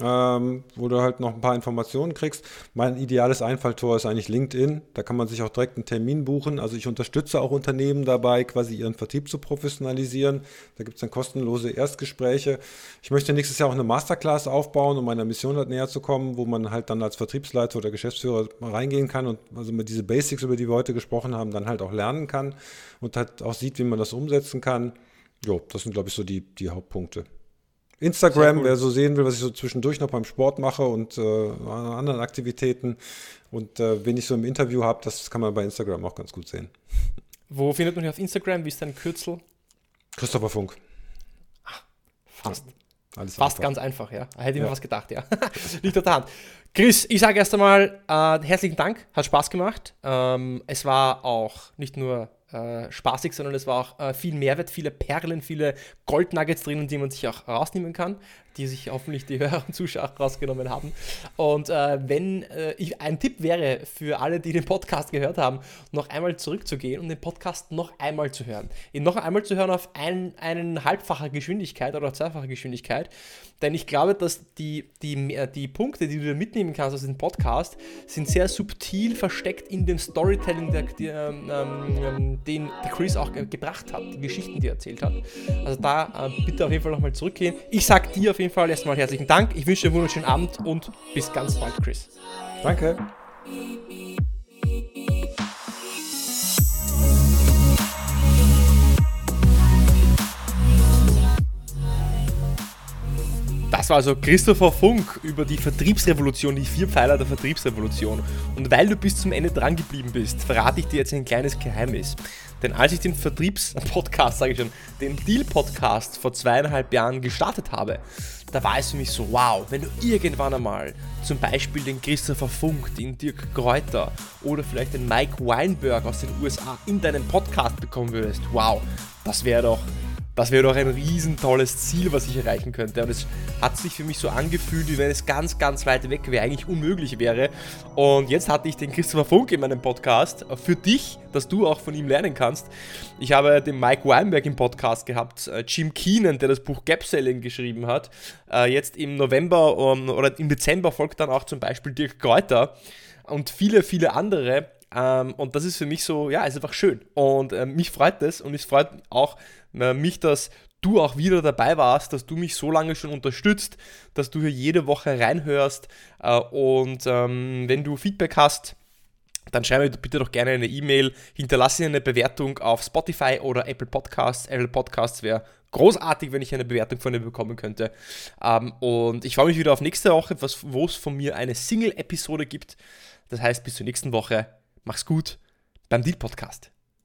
ähm, wo du halt noch ein paar Informationen kriegst. Mein ideales Einfalltor ist eigentlich LinkedIn. Da kann man sich auch direkt einen Termin buchen. Also ich unterstütze auch Unternehmen dabei, quasi ihren Vertrieb zu professionalisieren. Da gibt es dann kostenlose Erstgespräche. Ich möchte nächstes Jahr auch eine Masterclass aufbauen, um meiner Mission halt näher zu kommen, wo man halt dann als Vertriebsleiter oder Geschäftsführer reingehen kann und also mit diese Basics, über die wir heute gesprochen haben, dann halt auch lernen kann und halt auch sieht, wie man das umsetzen kann. Jo, das sind, glaube ich, so die, die Hauptpunkte. Instagram, wer so sehen will, was ich so zwischendurch noch beim Sport mache und äh, anderen Aktivitäten und äh, wen ich so im Interview habe, das kann man bei Instagram auch ganz gut sehen. Wo findet man dich auf Instagram? Wie ist dein Kürzel? Christopher Funk. Ach, fast. Ja, fast einfach. ganz einfach, ja. Hätte ich ja. mir was gedacht, ja. Liegt auf der Hand. Chris, ich sage erst einmal äh, herzlichen Dank, hat Spaß gemacht. Ähm, es war auch nicht nur äh, spaßig, sondern es war auch äh, viel Mehrwert, viele Perlen, viele Goldnuggets drinnen, die man sich auch rausnehmen kann, die sich hoffentlich die Hörer und Zuschauer rausgenommen haben. Und äh, wenn äh, ich, ein Tipp wäre für alle, die den Podcast gehört haben, noch einmal zurückzugehen und den Podcast noch einmal zu hören. Ihn noch einmal zu hören auf ein, einen halbfacher Geschwindigkeit oder zweifacher Geschwindigkeit. Denn ich glaube, dass die, die, die Punkte, die du mitnehmen kannst aus dem Podcast, sind sehr subtil versteckt in dem Storytelling, der, der, ähm, ähm den Chris auch gebracht hat, die Geschichten, die er erzählt hat. Also da äh, bitte auf jeden Fall nochmal zurückgehen. Ich sage dir auf jeden Fall erstmal herzlichen Dank. Ich wünsche dir einen wunderschönen Abend und bis ganz bald, Chris. Danke. War also Christopher Funk über die Vertriebsrevolution, die vier Pfeiler der Vertriebsrevolution. Und weil du bis zum Ende dran geblieben bist, verrate ich dir jetzt ein kleines Geheimnis. Denn als ich den Vertriebspodcast, sage ich schon, den Deal-Podcast vor zweieinhalb Jahren gestartet habe, da war es für mich so, wow, wenn du irgendwann einmal zum Beispiel den Christopher Funk, den Dirk Kräuter oder vielleicht den Mike Weinberg aus den USA in deinen Podcast bekommen würdest, wow, das wäre doch das wäre doch ein riesen tolles Ziel, was ich erreichen könnte. Und es hat sich für mich so angefühlt, wie wenn es ganz, ganz weit weg wäre, eigentlich unmöglich wäre. Und jetzt hatte ich den Christopher Funk in meinem Podcast für dich, dass du auch von ihm lernen kannst. Ich habe den Mike Weinberg im Podcast gehabt, äh, Jim Keenan, der das Buch Gap Selling geschrieben hat. Äh, jetzt im November oder im Dezember folgt dann auch zum Beispiel Dirk Kräuter und viele, viele andere. Ähm, und das ist für mich so, ja, ist einfach schön. Und äh, mich freut das und es freut auch mich, dass du auch wieder dabei warst, dass du mich so lange schon unterstützt, dass du hier jede Woche reinhörst. Äh, und ähm, wenn du Feedback hast, dann schreibe mir bitte doch gerne eine E-Mail, hinterlasse eine Bewertung auf Spotify oder Apple Podcasts. Apple Podcasts wäre großartig, wenn ich eine Bewertung von dir bekommen könnte. Ähm, und ich freue mich wieder auf nächste Woche, wo es von mir eine Single-Episode gibt. Das heißt, bis zur nächsten Woche. Mach's gut beim Deal Podcast.